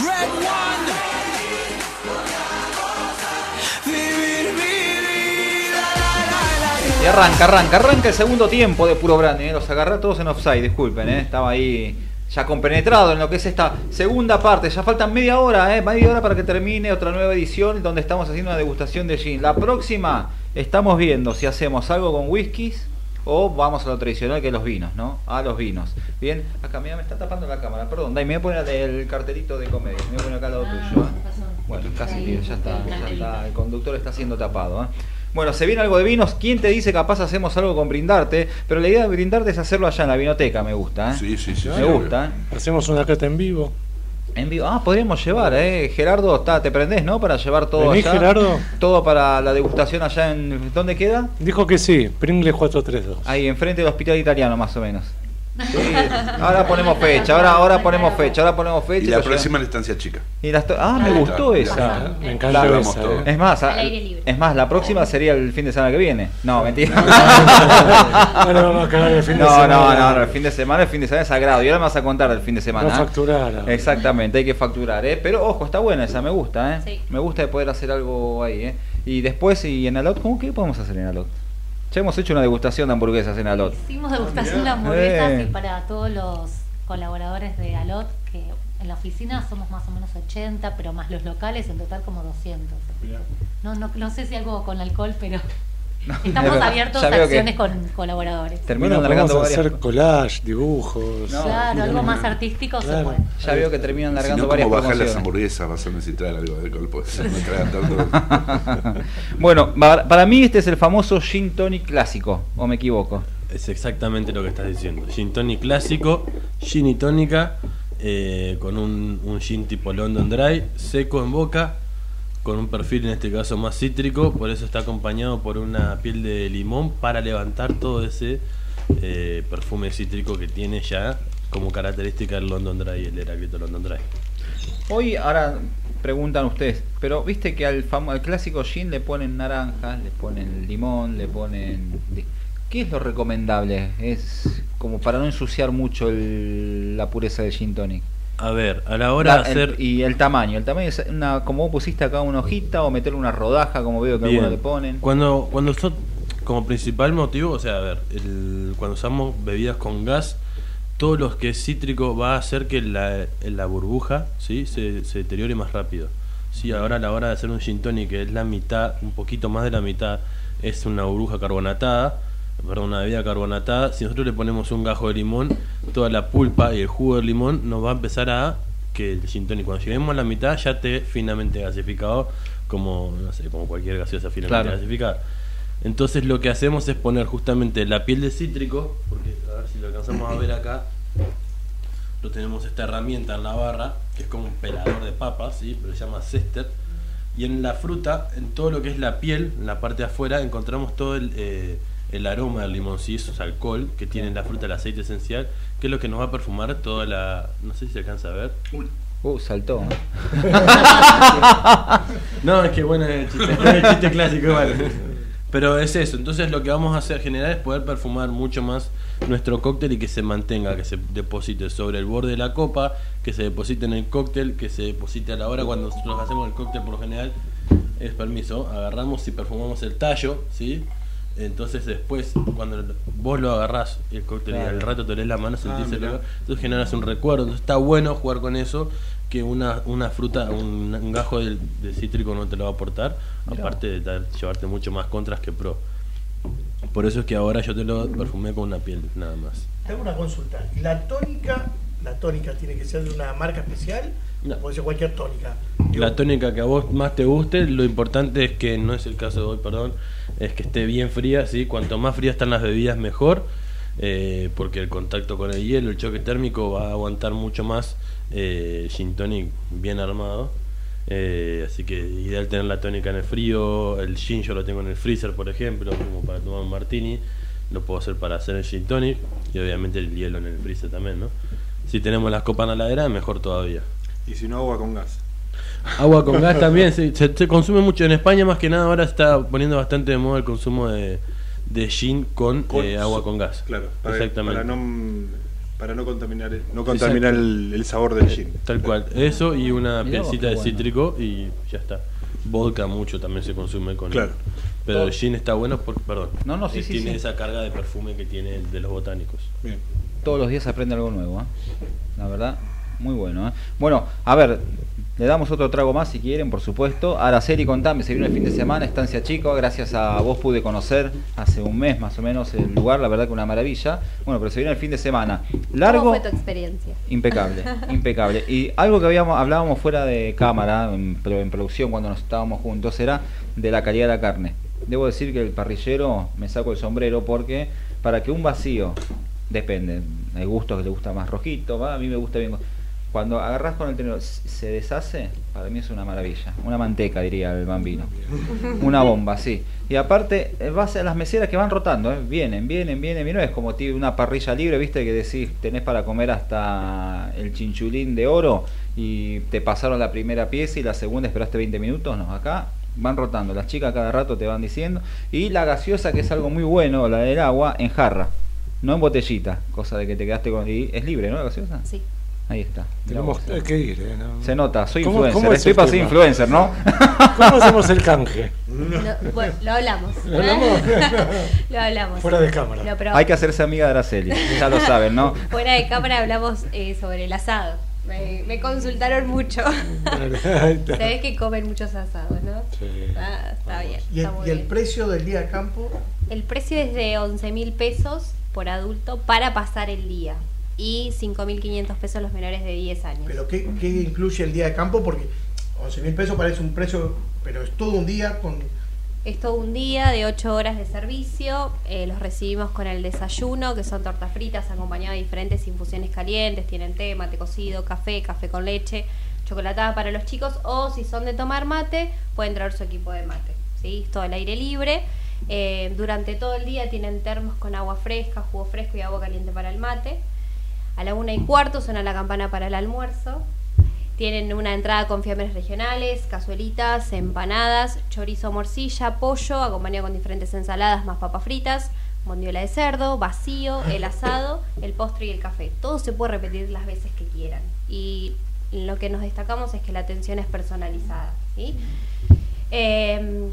Red One. Y arranca, arranca, arranca el segundo tiempo de puro branding. ¿eh? Los agarré todos en offside, disculpen, ¿eh? estaba ahí ya compenetrado en lo que es esta segunda parte. Ya faltan media hora, ¿eh? media hora para que termine otra nueva edición donde estamos haciendo una degustación de gin. La próxima estamos viendo si hacemos algo con whiskies o vamos a lo tradicional que es los vinos, ¿no? A los vinos. Bien, acá mira, me está tapando la cámara, perdón. Dai, me voy a poner el cartelito de comedia, me voy a poner acá al lado tuyo. ¿eh? Bueno, casi, tío, ya está, ya está. El conductor está siendo tapado. ¿eh? Bueno, se viene algo de vinos. ¿Quién te dice capaz hacemos algo con brindarte? Pero la idea de brindarte es hacerlo allá en la vinoteca, me gusta. ¿eh? Sí, sí, sí. Me sí, gusta. ¿eh? Hacemos una cata en vivo. En vivo. Ah, podríamos llevar, ¿eh? Gerardo, está, te prendés, ¿no? Para llevar todo ¿Venís, allá. Gerardo? Todo para la degustación allá en... ¿Dónde queda? Dijo que sí, Pringle 432. Ahí, enfrente del hospital italiano, más o menos. Sí, ahora ponemos fecha, ahora, ahora ponemos fecha, ahora ponemos fecha. Y la próxima la estancia chica. Y las to- ah, me gustó está. esa. Me encanta La- esa, eh. Es más, Al aire libre. es más, la próxima sería el fin de semana que viene. No, mentira. Ahora vamos a cagar el fin de no, semana. No, no, no, el fin de semana, el fin de semana es sagrado. Y ahora me vas a contar del fin de semana. No facturar. Exactamente, hay que facturar, ¿eh? Pero ojo, está buena esa, me gusta, ¿eh? Sí. Me gusta de poder hacer algo ahí, ¿eh? Y después, y en Alot, ¿cómo qué podemos hacer en Alot? Ya hemos hecho una degustación de hamburguesas en Alot. Hicimos degustación de hamburguesas Eh. y para todos los colaboradores de Alot, que en la oficina somos más o menos 80, pero más los locales, en total como 200. No, no, no sé si algo con alcohol, pero estamos verdad. abiertos a que acciones con colaboradores. Terminan Bueno, largando varias hacer collage, dibujos. Claro, algo más artístico se puede. Ya veo que terminan Si largando no, varias como bajar las hamburguesas vas a necesitar algo de alcohol, pues no. Bueno, para, para mí este es el famoso gin tonic clásico, o me equivoco. Es exactamente lo que estás diciendo. Gin tonic clásico, gin y tónica, eh, con un, un gin tipo London Dry, seco en boca, con un perfil en este caso más cítrico, por eso está acompañado por una piel de limón para levantar todo ese eh, perfume cítrico que tiene ya como característica el London Dry, el Heráclito London Dry. Hoy, ahora preguntan ustedes, pero viste que al, famo- al clásico gin le ponen naranjas, le ponen limón, le ponen... ¿Qué es lo recomendable? Es como para no ensuciar mucho el- la pureza del gin tonic. A ver, a la hora La- de el- hacer... y el tamaño, el tamaño es una, como vos pusiste acá una hojita o meterle una rodaja, como veo que Bien. algunos le ponen. Cuando, cuando son como principal motivo, o sea, a ver, el- cuando usamos bebidas con gas, todo lo que es cítrico va a hacer que la, la burbuja ¿sí? se, se deteriore más rápido. Sí, ahora a la hora de hacer un gin tonic, que es la mitad, un poquito más de la mitad, es una burbuja carbonatada, perdón, una bebida carbonatada, si nosotros le ponemos un gajo de limón, toda la pulpa y el jugo del limón nos va a empezar a que el gin tonic, cuando lleguemos a la mitad, ya esté finamente gasificado, como, no sé, como cualquier gaseosa finamente Claro. gasificada. Entonces lo que hacemos es poner justamente la piel de cítrico, porque a ver si lo alcanzamos a ver acá, lo tenemos esta herramienta en la barra, que es como un pelador de papas, ¿sí? pero se llama cester. Y en la fruta, en todo lo que es la piel, en la parte de afuera, encontramos todo el, eh, el aroma del eso es alcohol que tiene la fruta, el aceite esencial, que es lo que nos va a perfumar toda la... No sé si se alcanza a ver. Uh, saltó. no, es que bueno, es el chiste, es el chiste clásico igual. Pero es eso, entonces lo que vamos a hacer generar es poder perfumar mucho más nuestro cóctel y que se mantenga, que se deposite sobre el borde de la copa, que se deposite en el cóctel, que se deposite a la hora cuando nosotros hacemos el cóctel por lo general, es permiso, agarramos y perfumamos el tallo, ¿sí? Entonces después, cuando vos lo agarrás el cóctel y al rato te lees la mano, sentís Ah, el olor, entonces generas un recuerdo, entonces está bueno jugar con eso, que una, una fruta, un, un gajo de, de cítrico no te lo va a aportar, Mirá. aparte de dar- llevarte mucho más contras que pro. Por eso es que ahora yo te lo perfumé con una piel, nada más. Te hago una consulta. ¿La tónica, la tónica tiene que ser de una marca especial? No. ¿O puede ser cualquier tónica? La tónica que a vos más te guste, lo importante es que, no es el caso de hoy, perdón, es que esté bien fría, ¿sí? Cuanto más frías están las bebidas, mejor, eh, porque el contacto con el hielo, el choque térmico va a aguantar mucho más eh, gin tonic bien armado. Eh, así que ideal tener la tónica en el frío, el gin yo lo tengo en el freezer, por ejemplo, como para tomar un martini, lo puedo hacer para hacer el gin tonic y obviamente el hielo en el freezer también, ¿no? Si tenemos las copas en la heladera, mejor todavía. Y si no, agua con gas. Agua con gas también, se, se- se consume mucho. En España más que nada ahora está poniendo bastante de moda el consumo de, de gin con, Con- eh, agua con gas. Claro, para, Exactamente. para no, para no contaminar, el- no contaminar el, el sabor del gin. Tal cual. Eso y una Mirá qué de bueno. cítrico y ya está. Vodka mucho también se consume con Claro. Pero el gin está bueno porque, perdón, No, no, sí, eh, sí, tiene sí. esa carga de perfume que tiene el de los botánicos. Bien. Todos los días se aprende algo nuevo, ¿eh? La verdad, muy bueno, ¿eh? Bueno, a ver, le damos otro trago más si quieren, por supuesto. Araceli, contame, se vino el fin de semana, Estancia Chico, gracias a vos pude conocer hace un mes más o menos el lugar, la verdad que una maravilla. Bueno, pero se vino el fin de semana. Largo, ¿Cómo fue tu experiencia? impecable, impecable. Y algo que habíamos hablábamos fuera de cámara, en, pero en producción cuando nos estábamos juntos, era de la calidad de la carne. Debo decir que el parrillero me saco el sombrero porque para que un vacío, depende, hay gustos que le gusta más rojito, ¿va? a mí me gusta bien. Cuando agarras con el tenedor, se deshace, para mí es una maravilla. Una manteca, diría el bambino. Una bomba, sí. Y aparte, en base a las meseras que van rotando, ¿eh? vienen, vienen, vienen, vienen. Es como una parrilla libre, viste, que decís, tenés para comer hasta el chinchulín de oro y te pasaron la primera pieza y la segunda esperaste 20 minutos. No, acá van rotando. Las chicas cada rato te van diciendo. Y la gaseosa, que es algo muy bueno, la del agua, en jarra. No en botellita, cosa de que te quedaste con... Y es libre, ¿no? La gaseosa. Sí. Ahí está. Tenemos vos. que ir, ¿eh? ¿no? Se nota, soy ¿Cómo- influencer. cómo es Estoy para ser influencer, ¿no? ¿Cómo hacemos el canje? No, bueno, lo hablamos. ¿Lo hablamos? lo hablamos. Fuera de cámara. Hay que hacerse amiga de Araceli, ya lo saben, ¿no? fuera de cámara hablamos eh, sobre el asado. Me, me consultaron mucho. Sabés que comen muchos asados, ¿no? Sí. Ah, está bien. ¿Y el, está muy y el bien. precio del día de campo? El precio es de 11 mil pesos por adulto para pasar el día y 5.500 pesos los menores de 10 años. ¿Pero qué, qué incluye el día de campo? Porque 11 mil pesos parece un precio, pero es todo un día con... Es todo un día de 8 horas de servicio. eh, los recibimos con el desayuno, que son tortas fritas acompañadas de diferentes infusiones calientes. Tienen té, mate cocido, café, café con leche, chocolatada para los chicos. O si son de tomar mate, pueden traer su equipo de mate. ¿sí? Todo al aire libre. Eh, durante todo el día tienen termos con agua fresca, jugo fresco y agua caliente para el mate. A la una y cuarto suena la campana para el almuerzo. Tienen una entrada con fiambres regionales, cazuelitas, empanadas, chorizo morcilla, pollo, acompañado con diferentes ensaladas más papas fritas, bondiola de cerdo, vacío, el asado, el postre y el café. Todo se puede repetir las veces que quieran. Y lo que nos destacamos es que la atención es personalizada. ¿sí? Eh,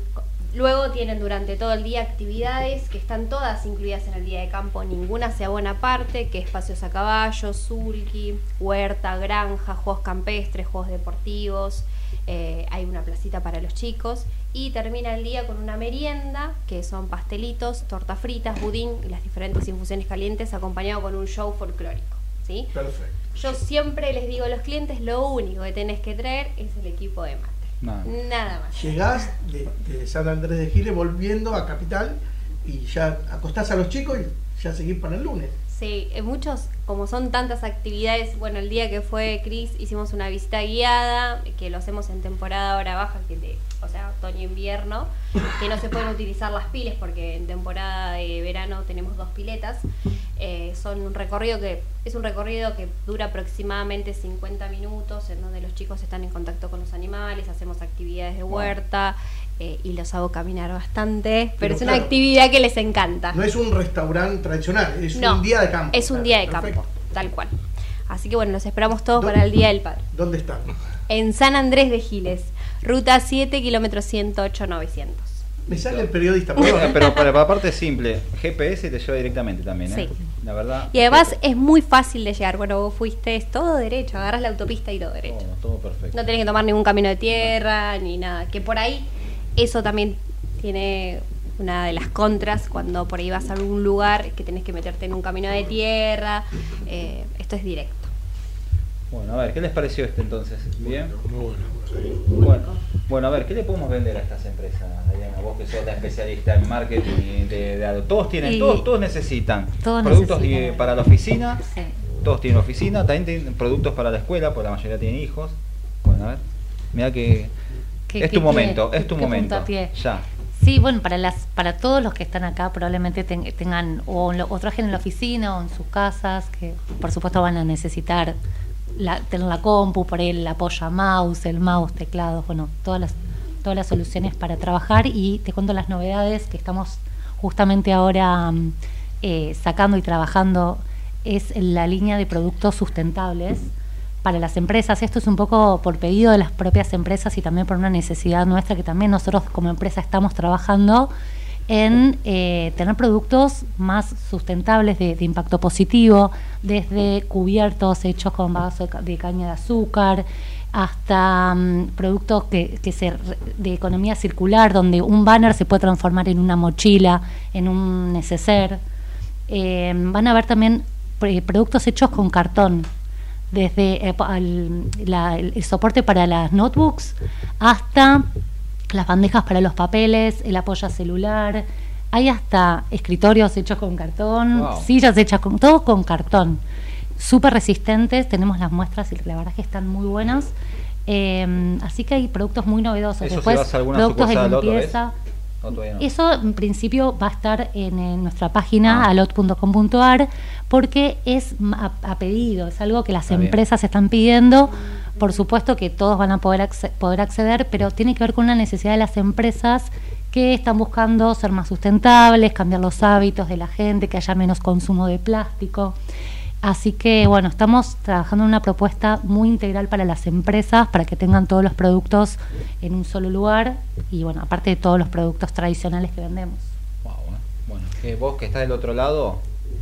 luego tienen durante todo el día actividades que están todas incluidas en el día de campo, ninguna se abona aparte, que espacios a caballo, sulky, huerta, granja, juegos campestres, juegos deportivos, eh, hay una placita para los chicos y termina el día con una merienda que son pastelitos, tortas fritas, budín y las diferentes infusiones calientes acompañado con un show folclórico. ¿sí? Perfecto. Yo siempre les digo a los clientes, lo único que tenés que traer es el equipo de mate. Nada. Nada más. Llegás de, de San Andrés de Giles volviendo a Capital y ya acostás a los chicos y ya seguís para el lunes. Sí, en muchos, como son tantas actividades, bueno, el día que fue Chris hicimos una visita guiada, que lo hacemos en temporada hora baja, que de, o sea, otoño-invierno, que no se pueden utilizar las piles porque en temporada de verano tenemos dos piletas. Eh, son un recorrido que es un recorrido que dura aproximadamente 50 minutos, en donde los chicos están en contacto con los animales, hacemos actividades de huerta eh, y los hago caminar bastante, pero, Pero es una claro. actividad que les encanta. No es un restaurante tradicional, es No, un día de campo. Es un Claro, día de perfecto. campo, tal cual. Así que bueno, los esperamos todos para el Día del Padre. ¿Dónde están? En San Andrés de Giles, ruta 7, kilómetro 108, 900. Me sale el periodista, pero para la parte simple, GPS te lleva directamente también, ¿eh? Sí. La verdad. Y además es muy fácil de llegar. Bueno, vos fuiste, es todo derecho, agarras la autopista y todo derecho. Todo, todo perfecto. No tenés que tomar ningún camino de tierra ni nada. Que por ahí, eso también tiene una de las contras cuando por ahí vas a algún lugar que tenés que meterte en un camino de tierra. Eh, esto es directo. Bueno, a ver, ¿qué les pareció este entonces? ¿Bien? Muy bueno. Bueno, bueno, a ver, ¿qué le podemos vender a estas empresas, Diana? Vos que sos la especialista en marketing de, de. Todos tienen, todos, todos necesitan Todos productos necesitan. de- para la oficina, Sí. todos tienen oficina, también tienen productos para la escuela, porque la mayoría tienen hijos. Bueno, a ver, mira que ¿Qué- es qué tu momento, pie? es tu ¿Qué momento. Ya. Sí, bueno, para las para todos los que están acá probablemente ten- tengan o, lo- o trabajen en la oficina o en sus casas, que por supuesto van a necesitar la, tener la compu, por ahí el apoya mouse, el mouse, teclados, bueno, todas las todas las soluciones para trabajar y te cuento las novedades que estamos justamente ahora mm, eh, sacando y trabajando es la línea de productos sustentables para las empresas. Esto es un poco por pedido de las propias empresas y también por una necesidad nuestra que también nosotros como empresa estamos trabajando en eh, tener productos más sustentables de, impacto positivo, desde cubiertos hechos con vaso de, ca- de caña de azúcar, hasta mm, productos que, que se, de economía circular, donde un banner se puede transformar en una mochila, en un neceser. Eh, van a ver también eh, productos hechos con cartón, desde eh, la- el, el soporte para las notebooks hasta las bandejas para los papeles, el apoyo celular. Hay hasta escritorios hechos con cartón, Wow. sillas hechas con todo con cartón. súper resistentes, tenemos las muestras y la verdad es que están muy buenas. Eh, así que hay productos muy novedosos. ¿Eso si Después, vas a alguna productos de limpieza. ¿O todavía no? Eso en principio va a estar en, en nuestra página Ah. alot.com.ar porque es a, a pedido, es algo que las bien. empresas están pidiendo. Por supuesto que todos van a poder, acce- poder acceder, pero tiene que ver con una necesidad de las empresas que están buscando ser más sustentables, cambiar los hábitos de la gente, que haya menos consumo de plástico. Así que bueno, estamos trabajando en una propuesta muy integral para las empresas, para que tengan todos los productos en un solo lugar y bueno, aparte de todos los productos tradicionales que vendemos. Wow, eh. Bueno, que vos que estás del otro lado,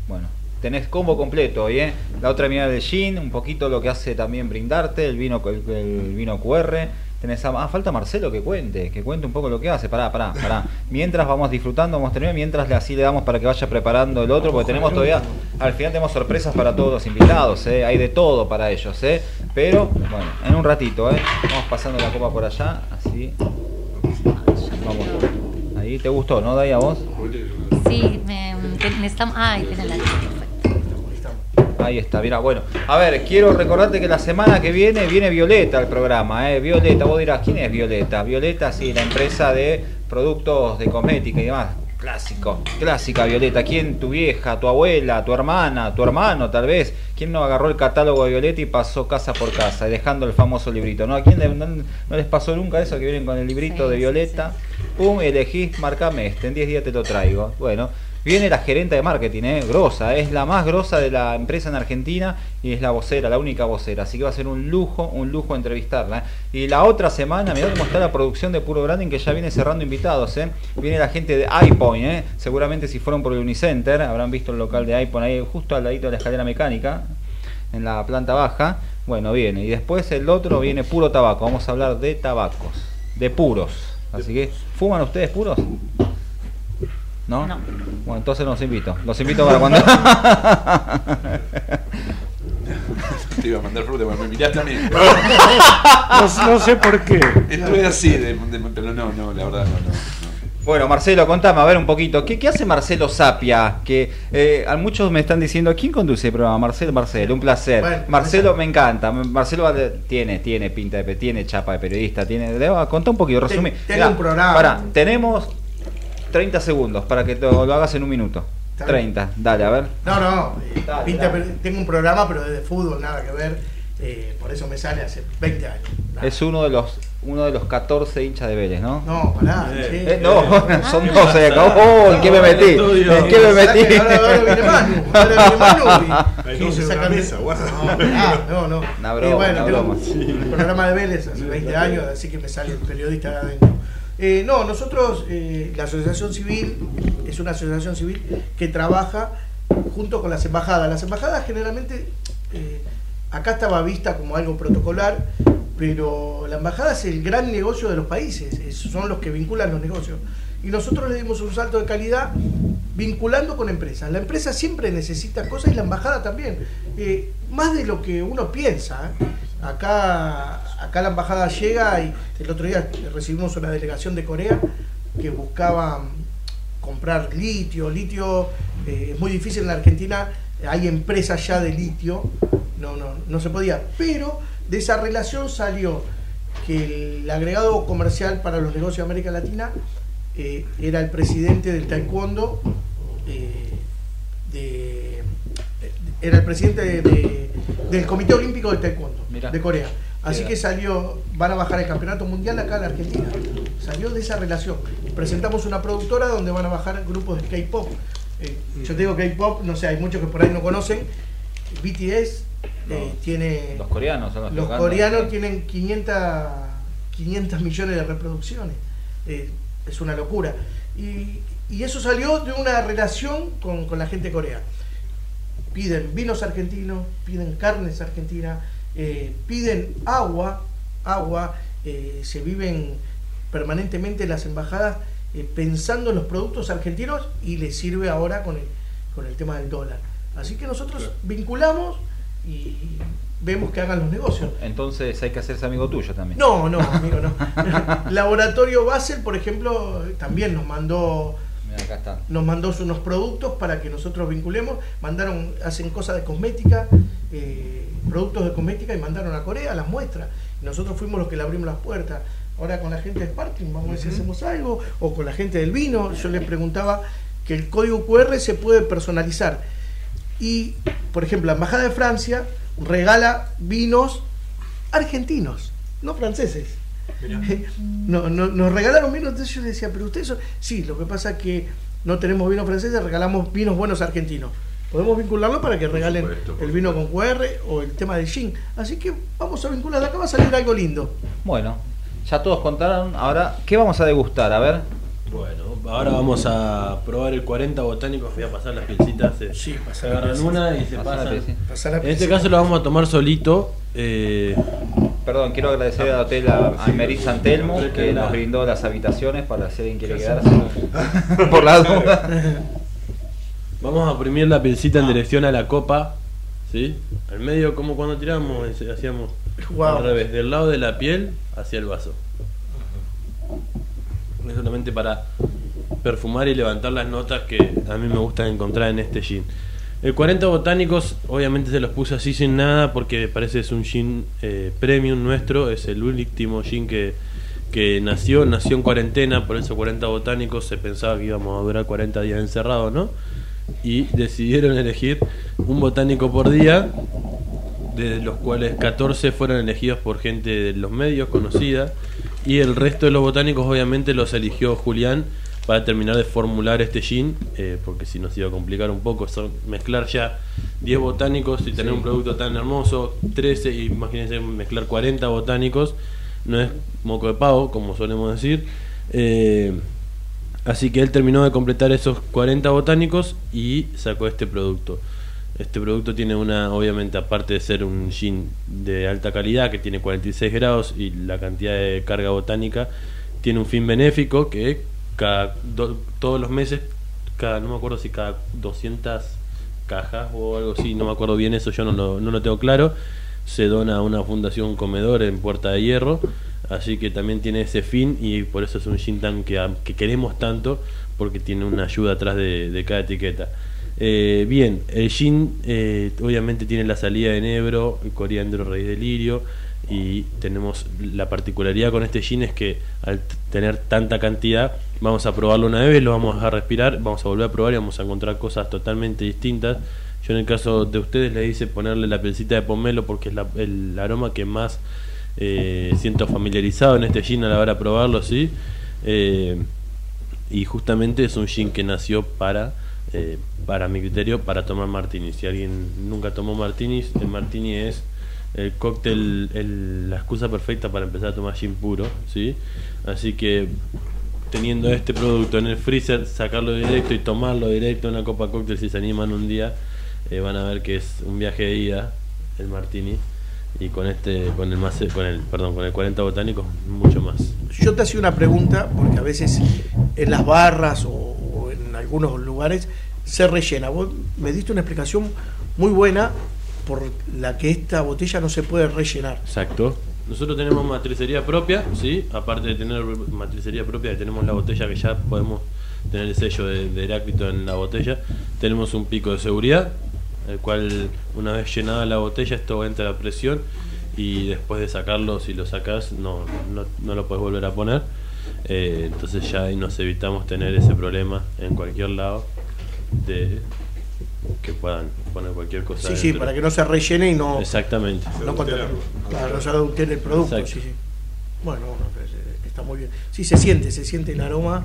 bueno, tenés combo completo hoy, ¿eh? La otra mirada del gin, un poquito lo que hace también brindarte, el vino el, el vino QR. Tenés a, ah, falta Marcelo que cuente, que cuente un poco lo que hace. Pará, pará, pará. Mientras vamos disfrutando, vamos terminando, mientras así le damos para que vaya preparando el otro, porque tenemos todavía, al final tenemos sorpresas para todos los invitados, ¿eh? Hay de todo para ellos, ¿eh? Pero, bueno, en un ratito, ¿eh? Vamos pasando la copa por allá, así. Vamos. Ahí, ¿te gustó, no, Dai, a vos? Sí, me, necesitamos. Ah, ahí tenés la Ahí está, mira, bueno. A ver, quiero recordarte que la semana que viene viene Violeta al programa, ¿eh? Violeta, vos dirás, ¿quién es Violeta? Violeta, sí, la empresa de productos de cosmética y demás. Clásico, clásica Violeta. ¿Quién? Tu vieja, tu abuela, tu hermana, tu hermano, tal vez. ¿Quién no agarró el catálogo de Violeta y pasó casa por casa, dejando el famoso librito? ¿No? ¿A quién le- no, no les pasó nunca eso que vienen con el librito de Violeta? Pum, elegís, marcame este, en 10 días te lo traigo. Bueno, Viene la gerente de marketing, ¿eh? grosa, es la más grosa de la empresa en Argentina y es la vocera, la única vocera. Así que va a ser un lujo, un lujo entrevistarla. ¿eh? Y la otra semana, mirá cómo está la producción de Puro Branding que ya viene cerrando invitados. ¿eh? Viene la gente de iPoint, ¿eh? seguramente si fueron por el Unicenter habrán visto el local de iPoint ahí justo al ladito de la escalera mecánica, en la planta baja. Bueno, viene. Y después el otro viene Puro Tabaco. Vamos a hablar de tabacos, de puros. Así que, ¿fuman ustedes puros? ¿No? Bueno, entonces los invito. Los invito para cuando. Te iba a mandar fruta, pero me miraste a mí. No- no sé por qué. Estoy así, de, de- pero no, no, la verdad no, no. no. Bueno, Marcelo, contame, a ver un poquito. ¿Qué, qué hace Marcelo Sapia? Que eh, a muchos me están diciendo, ¿quién conduce el programa? Marcelo, Marcelo, un placer. Bueno, Marcelo me encanta. Marcelo va de- tiene, tiene pinta de tiene chapa de periodista, tiene. Contar un poquito, resumí. Ten- tengo un programa. Pará, tenemos 30 segundos para que te- lo hagas en un minuto. Está 30, dale, a ver. No, no, eh, Dale, pinta- dale. tengo un programa, pero es de fútbol, nada que ver. eh, por eso me sale hace 20 años. Es uno de los uno de los 14 hinchas de Vélez, ¿no? No, pará. Eh, che. eh, no, Ah. son 12 acá. Oh, ¿en qué me metí? ¿En qué me metí? Ahora, ahora viene Manu. Ahora viene Manu. y- se mesa, guarda. No, no, no. Una Y broma, bueno, una tengo broma. un programa de Vélez hace 20 años, así que me sale el periodista de adentro. Eh, no, nosotros, eh, la Asociación Civil es una asociación civil que trabaja junto con las embajadas. Las embajadas generalmente, eh, acá estaba vista como algo protocolar, pero la embajada es el gran negocio de los países, es- son los que vinculan los negocios. Y nosotros le dimos un salto de calidad vinculando con empresas. La empresa siempre necesita cosas y la embajada también. Eh, más de lo que uno piensa. Acá, acá la embajada llega y el otro día recibimos una delegación de Corea que buscaba comprar litio. Litio eh, es muy difícil en la Argentina, hay empresas ya de litio, no, no, no se podía. Pero de esa relación salió que el agregado comercial para los negocios de América Latina eh, era el presidente del taekwondo, eh, era el presidente de- de- del Comité Olímpico del Taekwondo Mirá. de Corea. Así que salió, van a bajar el campeonato mundial acá en la Argentina. Salió de esa relación. Presentamos una productora donde van a bajar grupos de K-pop. Eh, yo te digo K-pop, no sé, hay muchos que por ahí no conocen. BTS eh, tiene. Los coreanos son los Los coreanos tienen 500, 500 millones de reproducciones. Eh, es una locura. Y, y eso salió de una relación con, con la gente coreana. Piden vinos argentinos, piden carnes argentinas, eh, piden agua, agua, eh, se viven permanentemente las embajadas eh, pensando en los productos argentinos y les sirve ahora con el, con el tema del dólar. Así que nosotros vinculamos y vemos que hagan los negocios. Entonces hay que hacerse amigo tuyo también. No, no, amigo, no. Laboratorio Basel, por ejemplo, también nos mandó acá está. nos mandó unos productos para que nosotros vinculemos, mandaron, hacen cosas de cosmética, eh, productos de cosmética y mandaron a Corea las muestras. Nosotros fuimos los que le abrimos las puertas. Ahora con la gente de Sparkling, vamos a ver si hacemos algo, o con la gente del vino, yo les preguntaba que el código QR se puede personalizar. Y, por ejemplo, la Embajada de Francia regala vinos argentinos, no franceses. No, no, nos regalaron vinos, entonces yo decía, pero ustedes son... Sí, lo que pasa es que no tenemos vinos franceses, regalamos vinos buenos argentinos. Podemos vincularlo para que regalen supuesto, el vino con QR o el tema del gin. Así que vamos a vincular, de acá va a salir algo lindo. Bueno, ya todos contaron. Ahora, ¿qué vamos a degustar? A ver. Bueno, ahora vamos a probar el 40 botánicos. Voy a pasar las pielcitas. Se, sí, se agarran una y se pasan. la En este caso lo vamos a tomar solito. eh, Perdón, quiero agradecer al hotel a, a Merit San Telmo que nos brindó las habitaciones para si alguien quiere quedarse. Por la duda. Vamos a oprimir la pielcita en dirección a la copa. ¿Sí? Al medio, como cuando tiramos, hacíamos Jugamos. al revés, del lado de la piel hacia el vaso. Es solamente para perfumar y levantar las notas que a mí me gusta encontrar en este gin. El 40 botánicos, obviamente se los puse así sin nada porque parece es un gin eh, premium nuestro, es el último gin que, que nació, nació en cuarentena, por eso 40 botánicos, se pensaba que íbamos a durar 40 días encerrados, ¿no? Y decidieron elegir un botánico por día, de los cuales 14 fueron elegidos por gente de los medios conocida y el resto de los botánicos obviamente los eligió Julián para terminar de formular este gin, eh, porque si nos iba a complicar un poco, son mezclar ya 10 botánicos y tener Sí. un producto tan hermoso, 13, imagínense mezclar 40 botánicos, no es moco de pavo, como solemos decir. Eh, así que él terminó de completar esos 40 botánicos y sacó este producto. Este producto tiene una, obviamente, aparte de ser un gin de alta calidad, que tiene 46 grados y la cantidad de carga botánica, tiene un fin benéfico que cada do- todos los meses, cada, no me acuerdo si cada 200 cajas o algo así, no me acuerdo bien eso, yo no lo, no lo tengo claro, se dona a una fundación comedor en Puerta de Hierro, así que también tiene ese fin y por eso es un gin tan que, que queremos tanto, porque tiene una ayuda atrás de, de cada etiqueta. Eh, bien, el gin eh, obviamente tiene la salida de enebro, el coriandro, raíz de lirio y tenemos la particularidad con este gin es que al tener tanta cantidad vamos a probarlo una vez, lo vamos a respirar, vamos a volver a probar y vamos a encontrar cosas totalmente distintas. Yo en el caso de ustedes les hice ponerle la pielcita de pomelo porque es la- el aroma que más eh, siento familiarizado en este gin a la hora de probarlo, ¿sí? Eh, y justamente es un gin que nació para eh, para mi criterio para tomar martini si alguien nunca tomó martinis el martini es el cóctel el- la excusa perfecta para empezar a tomar gin puro sí así que teniendo este producto en el freezer sacarlo directo y tomarlo directo en una copa cóctel si se animan un día eh, van a ver que es un viaje de ida el martini y con este con el más con el perdón con el 40 botánicos mucho más Yo te hacía una pregunta, porque a veces en las barras o, o en algunos lugares se rellena. Vos me diste una explicación muy buena por la que esta botella no se puede rellenar. Exacto. Nosotros tenemos matricería propia, ¿sí? Aparte de tener matricería propia, tenemos la botella que ya podemos tener el sello de, de Heráclito en la botella. Tenemos un pico de seguridad, el cual una vez llenada la botella esto entra a presión y después de sacarlo, si lo sacas, no, no, no lo puedes volver a poner. Eh, entonces ya ahí nos evitamos tener ese problema en cualquier lado de que puedan poner cualquier cosa. Sí, sí, para que no se rellene y no. Exactamente. No. Claro, no se adultere el producto. Exacto. Sí, sí. Bueno, bueno, pues, eh, está muy bien. Sí, se siente, se siente el aroma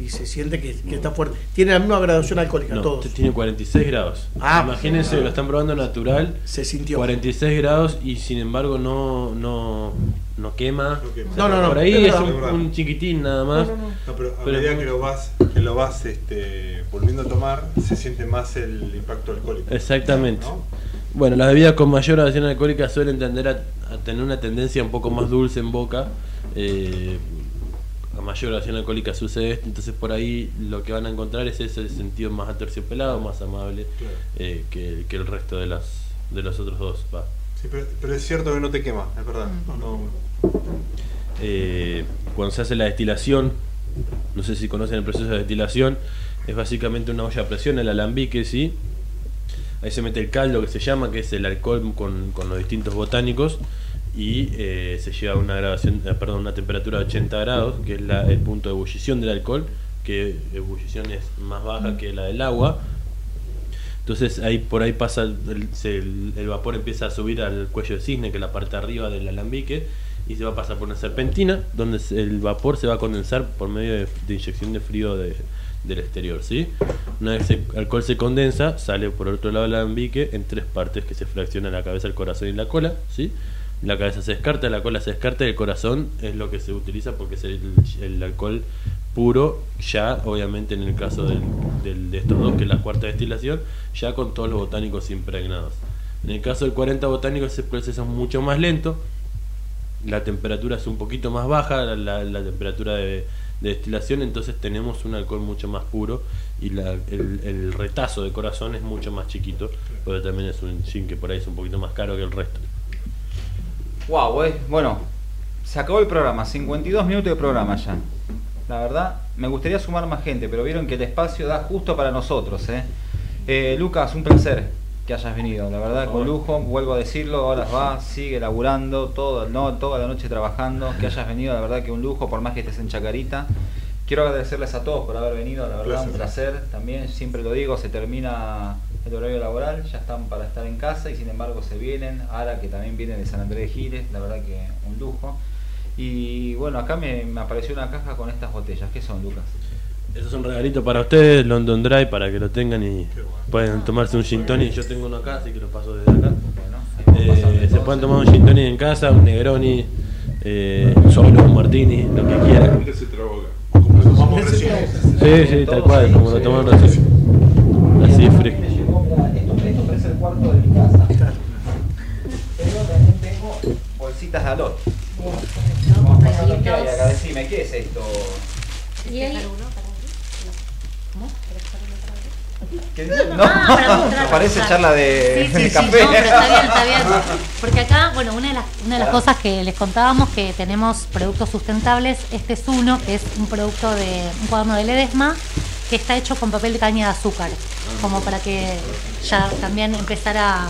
y se siente que, que está fuerte. Tiene la misma graduación alcohólica, No, todos. tiene 46 grados. Ah, Imagínense, ah. lo están probando natural. Se sintió. 46 grados y sin embargo no no, no quema. quema. O sea, No, no, no, Por ahí es un, chiquitín nada más. No, no, no. No, pero a Pero medida que lo vas, que lo vas este, volviendo a tomar, se siente más el impacto alcohólico. Exactamente. ¿no? Bueno, las bebidas con mayor graduación alcohólica suelen tender a, a tener una tendencia un poco más dulce en boca. eh, a mayor graduación alcohólica sucede esto, entonces por ahí lo que van a encontrar es ese sentido más aterciopelado, más amable Claro. eh, que, que el resto de las de los otros dos. Va. Sí, pero, pero es cierto que no te quema, es verdad. No, Eh, cuando se hace la destilación, no sé si conocen el proceso de destilación, es básicamente una olla a presión, el alambique, ¿sí? Ahí se mete el caldo que se llama, que es el alcohol con, con los distintos botánicos y eh, se lleva a una grabación, eh, perdón, una temperatura de 80 grados, que es la- el punto de ebullición del alcohol, que ebullición es más baja que la del agua. Entonces ahí por ahí pasa el, el- el vapor empieza a subir al cuello de cisne, que es la parte arriba del alambique, y se va a pasar por una serpentina, donde el vapor se va a condensar por medio de, de inyección de frío de- del exterior, ¿sí? Una vez el alcohol se condensa, sale por otro lado del alambique en tres partes que se fraccionan la cabeza, el corazón y la cola, ¿sí? La cabeza se descarta, la cola se descarta y el corazón es lo que se utiliza porque es el, alcohol puro, ya obviamente en el caso del- de estos dos, que es la cuarta destilación, ya con todos los botánicos impregnados. En el caso del 40 botánico ese proceso es mucho más lento, la temperatura es un poquito más baja, la, temperatura de, de destilación, entonces tenemos un alcohol mucho más puro y la- el, el retazo de corazón es mucho más chiquito, pero también es un gin que por ahí es un poquito más caro que el resto. Wow, eh. bueno, se acabó el programa, 52 minutos de programa ya. La verdad, me gustaría sumar más gente, pero vieron que el espacio da justo para nosotros. Eh. Eh, Lucas, un placer que hayas venido, la verdad, con lujo, vuelvo a decirlo, ahora va, sigue laburando, todo, no, toda la noche trabajando, que hayas venido, la verdad que un lujo, por más que estés en Chacarita. Quiero agradecerles a todos por haber venido, la verdad, un placer también, siempre lo digo, se termina el horario laboral, ya están para estar en casa y sin embargo se vienen, ahora que también vienen de San Andrés de Giles, la verdad que un lujo. Y bueno, acá me, me apareció una caja con estas botellas, ¿qué son, Lucas? Eso es un regalito para ustedes, London Dry, para que lo tengan y pueden tomarse un gin tonic. Yo tengo uno acá, así que lo paso desde acá. Eh, se pueden tomar un gin tonic en casa, un Negroni, eh, solo, un Martini, lo que quieran. Sí, sí, tal cual, como lo tomaron recién. Así, fresco. Esto parece el cuarto de mi casa. Pero también tengo bolsitas de alot. Vamos pasando qué hay acá, decime, ¿qué es esto? Y ¿Qué No, dice? no, No, ah, parece charla de, Sí, sí, de sí, café. no, pero está bien, está bien. Porque acá, bueno, una de las, una de las cosas que les contábamos que tenemos productos sustentables, este es uno, que es un producto de un cuaderno de Ledesma, que está hecho con papel de caña de azúcar, como para que ya también empezar a,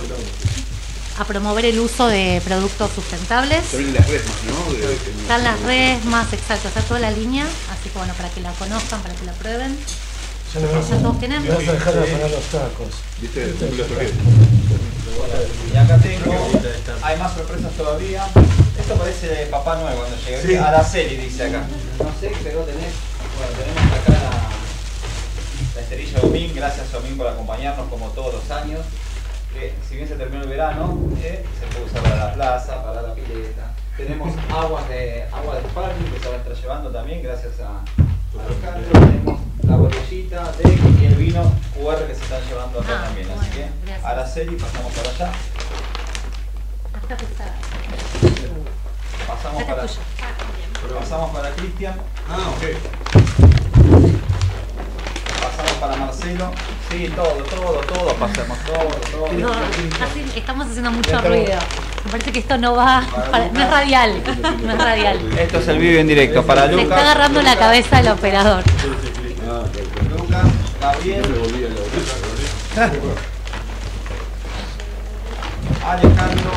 a promover el uso de productos sustentables. También las resmas, ¿no? De- Están las resmas, exacto, está toda la línea, así que bueno, para que la conozcan, para que la prueben. Ya todos a, tenemos. vas a dejar de afanar los tacos. ¿Viste? Y acá tengo, hay más sorpresas todavía. Esto parece Papá Noel cuando llegué. Sí. Araceli dice acá. No sé, pero tenés. Bueno, tenemos acá la, la esterilla de Omín. Gracias Omín por acompañarnos como todos los años. Que si bien se terminó el verano, eh, se puede usar para la plaza, para la pileta. Tenemos aguas de agua de sparkling que se va a estar llevando también, gracias a, a Alejandro. Tenemos la botellita de y el vino QR que se están llevando acá Ah, también. Así que, gracias. Araceli, pasamos para allá. Está pesada. Pasamos para, tuyo. pasamos para Cristian. Ah, ok. Pasamos para Marcelo. Sí, todo, todo, todo, pasamos todo, todo. No, así estamos haciendo mucho ruido. Me parece que esto no va, para- no es radial, no es radial. Esto es el vivo en directo para Le está Lucas. agarrando la cabeza el operador. Lucas, Gabriel, Alejandro.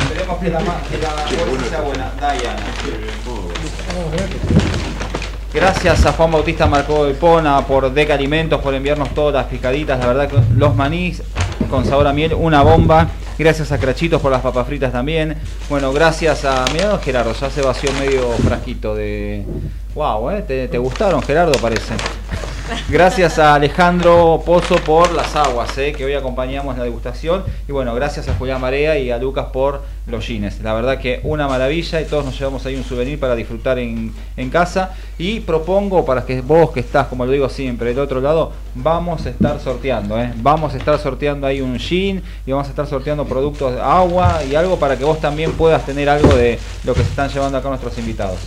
Esperemos que la, que la bolsa sea buena. Diana. Gracias a Juan Bautista Marcó de Pona por Deca Alimentos por enviarnos todas las picaditas. La verdad los manís con sabor a miel, una bomba. Gracias a Crachitos por las papas fritas también. Bueno, gracias a. Mirá, Gerardo, ya se vació medio frasquito de. Wow, ¿eh? ¿Te, te gustaron, Gerardo? Parece. Gracias a Alejandro Pozo por las aguas, ¿eh? que hoy acompañamos la degustación. Y bueno, gracias a Julián Marea y a Lucas por los jeans. La verdad que una maravilla y todos nos llevamos ahí un souvenir para disfrutar en, en casa. Y propongo para que vos que estás, como lo digo siempre, del otro lado, vamos a estar sorteando. ¿eh? Vamos a estar sorteando ahí un jean y vamos a estar sorteando productos de agua y algo para que vos también puedas tener algo de lo que se están llevando acá nuestros invitados.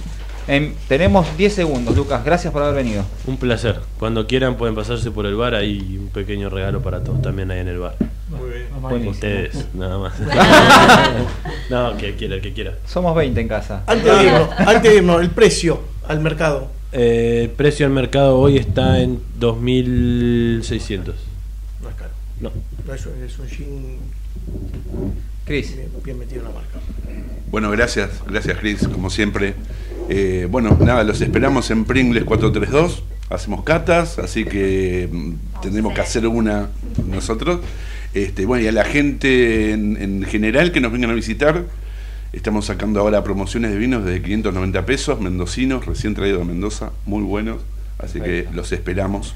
Em, tenemos 10 segundos, Lucas. Gracias por haber venido. Un placer. Cuando quieran pueden pasarse por el bar, hay un pequeño regalo para todos también ahí en el bar. Muy bien. Buenísimo. Ustedes, nada más. no, que quiera, el que quiera. Somos 20 en casa. Antes de irnos, antes de irnos, el precio al mercado. Eh, el precio del mercado hoy está en 2600. No es caro. No. No es, es un gin Cris. Bien, bien metido en la marca. Bueno, gracias, gracias Chris, como siempre. Eh, bueno, nada, los esperamos en Pringles 432. Hacemos catas, así que mm, tendremos que hacer una nosotros. Este, bueno, y a la gente en, en general que nos vengan a visitar, estamos sacando ahora promociones de vinos de 590 pesos, mendocinos, recién traídos de Mendoza, muy buenos. Así que los esperamos.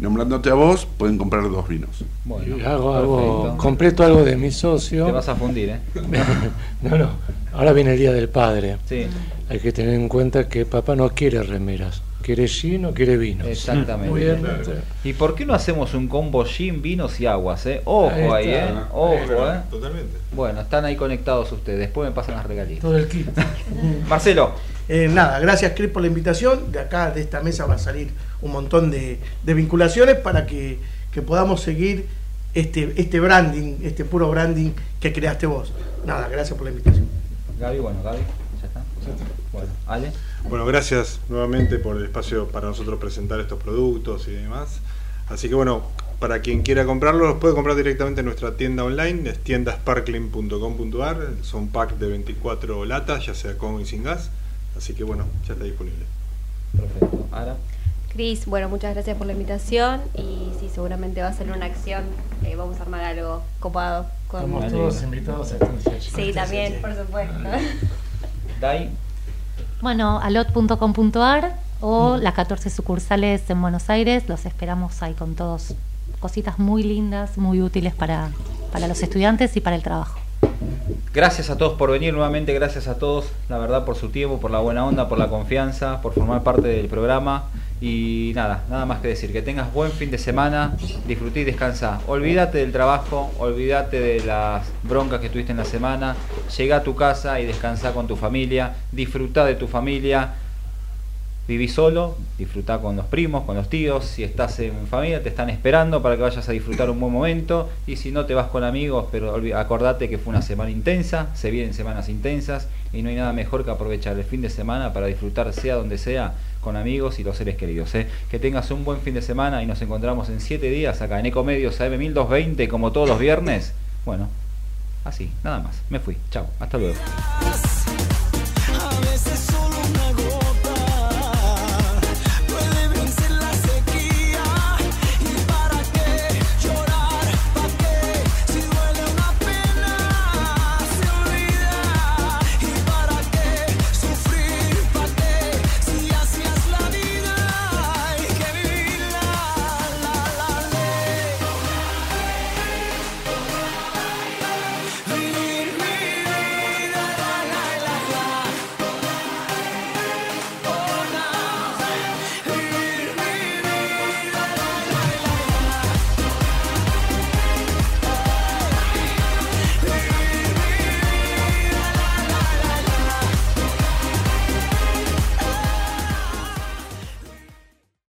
Nombrándote a vos, pueden comprar dos vinos. Bueno, Y hago algo, perfecto. completo algo de mi socio. Te vas a fundir, ¿eh? no, no. Ahora viene el Día del Padre. Sí. Hay que tener en cuenta que papá no quiere remeras. Quiere gin o quiere vino. Exactamente. Muy bien. ¿Y por qué no hacemos un combo gin, vinos y aguas, eh? Ojo ahí, eh. Ojo, eh. Totalmente. Bueno, están ahí conectados ustedes. Después me pasan las regalías. Todo el kit. Marcelo. Eh, nada, gracias Chris por la invitación. De acá, de esta mesa, va a salir un montón de, de vinculaciones para que, que podamos seguir este, este branding, este puro branding que creaste vos. Nada, gracias por la invitación. Gaby, bueno, Gaby, ya está. Bueno, Ale. Bueno, gracias nuevamente por el espacio para nosotros presentar estos productos y demás. Así que bueno, para quien quiera comprarlos, los puede comprar directamente en nuestra tienda online, es tiendasparkling.com.ar. Son pack de 24 latas, ya sea con y sin gas. Así que bueno, ya está disponible. Perfecto. Ahora. Cris, bueno, muchas gracias por la invitación y sí, seguramente va a ser una acción. eh, vamos a armar algo copado. Con... Estamos todos invitados a. Sí, también, por supuesto. Dai. Bueno, alot.com.ar o las 14 sucursales en Buenos Aires, los esperamos ahí con todos. Cositas muy lindas, muy útiles para, para los estudiantes y para el trabajo. Gracias a todos por venir nuevamente, gracias a todos, la verdad, por su tiempo, por la buena onda, por la confianza, por formar parte del programa. Y nada, nada más que decir, que tengas buen fin de semana, disfruté y descansa. Olvídate del trabajo, olvídate de las broncas que tuviste en la semana, llega a tu casa y descansa con tu familia, disfruta de tu familia. Viví solo, disfruta con los primos, con los tíos, si estás en familia te están esperando para que vayas a disfrutar un buen momento y si no te vas con amigos, pero acordate que fue una semana intensa, se vienen semanas intensas y no hay nada mejor que aprovechar el fin de semana para disfrutar sea donde sea con amigos y los seres queridos. ¿eh? Que tengas un buen fin de semana y nos encontramos en 7 días acá en Ecomedios AM 1220 como todos los viernes. Bueno, así, nada más. Me fui. Chao, hasta luego.